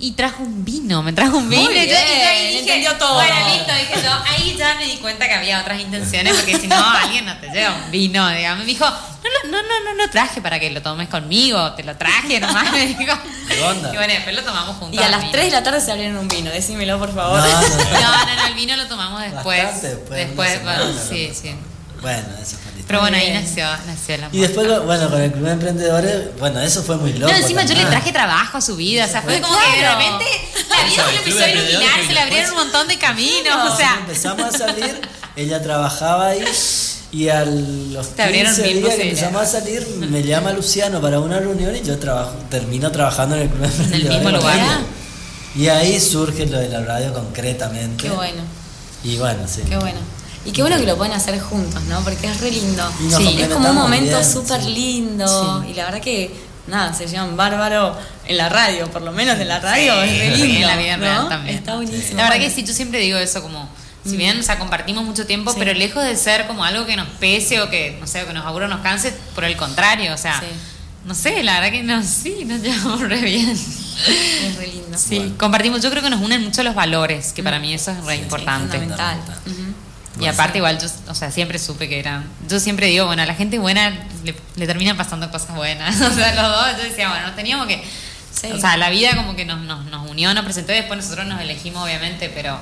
Y trajo un vino, me trajo un vino. Muy y yo, y yo ahí bien, dije, entendió todo. Bueno, listo, dije yo. Ahí ya me di cuenta que había otras intenciones, porque si no, alguien no te lleva un vino, digamos. Me dijo, no, lo- no, no, no lo traje para que lo tomes conmigo, te lo traje nomás, me dijo. ¿Qué onda? Y bueno, después lo tomamos juntos. Y a las vino. 3 de la tarde se abrieron un vino, decímelo por favor. No, no, no. No, no, no, el vino lo tomamos después. Bastante después, bueno, sí, ¿no? sí. Bueno, eso fue. Pero bueno, ahí nació, nació el amor. Y después, bueno, con el Club de Emprendedores, bueno, eso fue muy loco. No, encima yo le traje trabajo a su vida, o sea, fue como que de Claro. repente la vida se le empezó a emprendedores iluminar, se le abrieron un montón de caminos, o sea, empezamos a salir, ella trabajaba ahí y a los Te abrieron 15 mil días que empezamos a salir, me llama Luciano para una reunión y yo trabajo, termino trabajando en el Club de en el Emprendedores. mismo lugar. Y ahí surge lo de la radio concretamente. Qué bueno, Y bueno, sí. qué bueno. Y qué bueno que lo pueden hacer juntos, ¿no? Porque es re lindo. Sí, es como un momento súper lindo. Sí. Y la verdad que, nada, se llevan bárbaro en la radio, por lo menos en la radio. es re sí, lindo. en la vida ¿no? real también. Está buenísimo. La verdad Bueno. que sí, yo siempre digo eso como, si bien, o sea, compartimos mucho tiempo, Sí. pero lejos de ser como algo que nos pese o que, no sé, o que nos aburra o nos canse, por el contrario, o sea, Sí. no sé, la verdad que no, sí, nos llevamos re bien. Es re lindo. Sí, compartimos, yo creo que nos unen mucho los valores, que para mí eso es re Sí, importante. fundamental. Fundamental. Ujú. Y aparte igual yo, o sea, siempre supe que eran, yo siempre digo, bueno, a la gente buena le, le terminan pasando cosas buenas, o sea, los dos, yo decía, bueno, teníamos que, Sí. o sea, la vida como que nos, nos, nos unió, nos presentó y después nosotros nos elegimos, obviamente, pero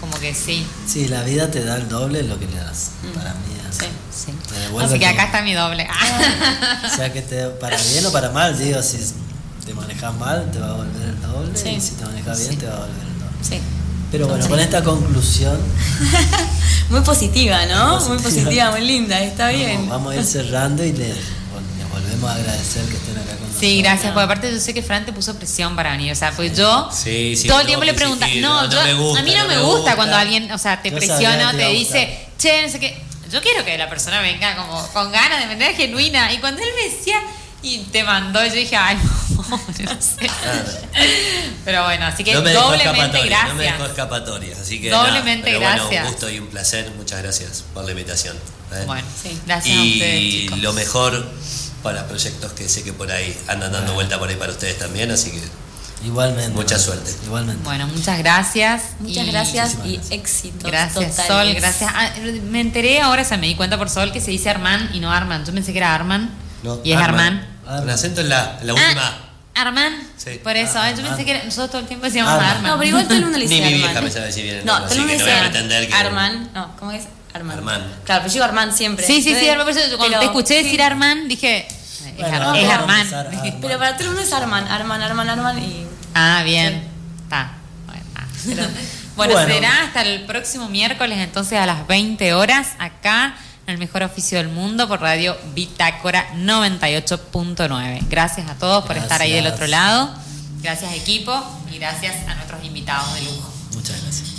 como que sí, Sí, la vida te da el doble de lo que le das. Para mí, así. Sí. sí. Te devuelve Así que acá está mi doble. O sea que te, para bien o para mal, digo, si te manejas mal te va a volver el doble Sí. y si te manejas bien Sí. te va a volver el doble. Sí. Pero bueno, con esta conclusión Muy positiva, ¿no? Muy Muy positiva. muy linda, está bien. vamos, vamos a ir cerrando y les, les volvemos a agradecer que estén acá con nosotros. Sí, gracias, porque aparte yo sé que Fran te puso presión para venir, o sea, pues yo Sí, sí, todo el tiempo le pregunta, no, yo, gusta, a mí no, no me gusta, gusta. cuando alguien, o sea, te Yo presiona o te dice, che, no sé qué, yo quiero que la persona venga como con ganas de manera genuina, y cuando él me decía, y te mandó, yo dije, ay, no, no sé. Pero bueno, así que no me dejó doblemente escapatoria, no me dejó gracias. escapatoria. Así que Doblemente nada, pero bueno, gracias. un gusto y un placer. Muchas gracias por la invitación. ¿eh? Bueno, Sí. gracias a ustedes, y chicos. lo mejor para proyectos que sé que por ahí andan dando vuelta por ahí para ustedes también, así que Igualmente. Mucha bueno, suerte. Igualmente. Bueno, muchas gracias. Muchas y- gracias y éxitos. Gracias, totales. Sol, gracias. Ah, me enteré ahora, o sea, me di cuenta por Sol que se dice Armand y no Armand. Yo pensé que era Armand No, y es Armand. Acento en la, la última. Ah, Armand. Sí. Por eso, Ah, yo pensé que era, nosotros todo el tiempo decíamos Armand. Armand. No, pero igual todo el mundo le Ni dice mi Armand. vieja me sabe decir bien No, todo el mundo que no dice ¿cómo es? Armand. Armand. Claro, pero yo digo Armand siempre. Sí, sí, sí. Por eso cuando pero- te escuché sí. decir Armand, dije, es, Bueno, Ar- vamos es a Armand. empezar a- Dije, Pero para todo el mundo es Armand, Armand, Armand, Armand y... Ah, bien. Está. Bueno, ah. Bueno, Bueno. será hasta el próximo miércoles, entonces a las 20 horas, acá el mejor oficio del mundo por Radio Bitácora 98.9. Gracias a todos por estar ahí del otro lado. Gracias equipo y gracias a nuestros invitados de lujo. Muchas gracias.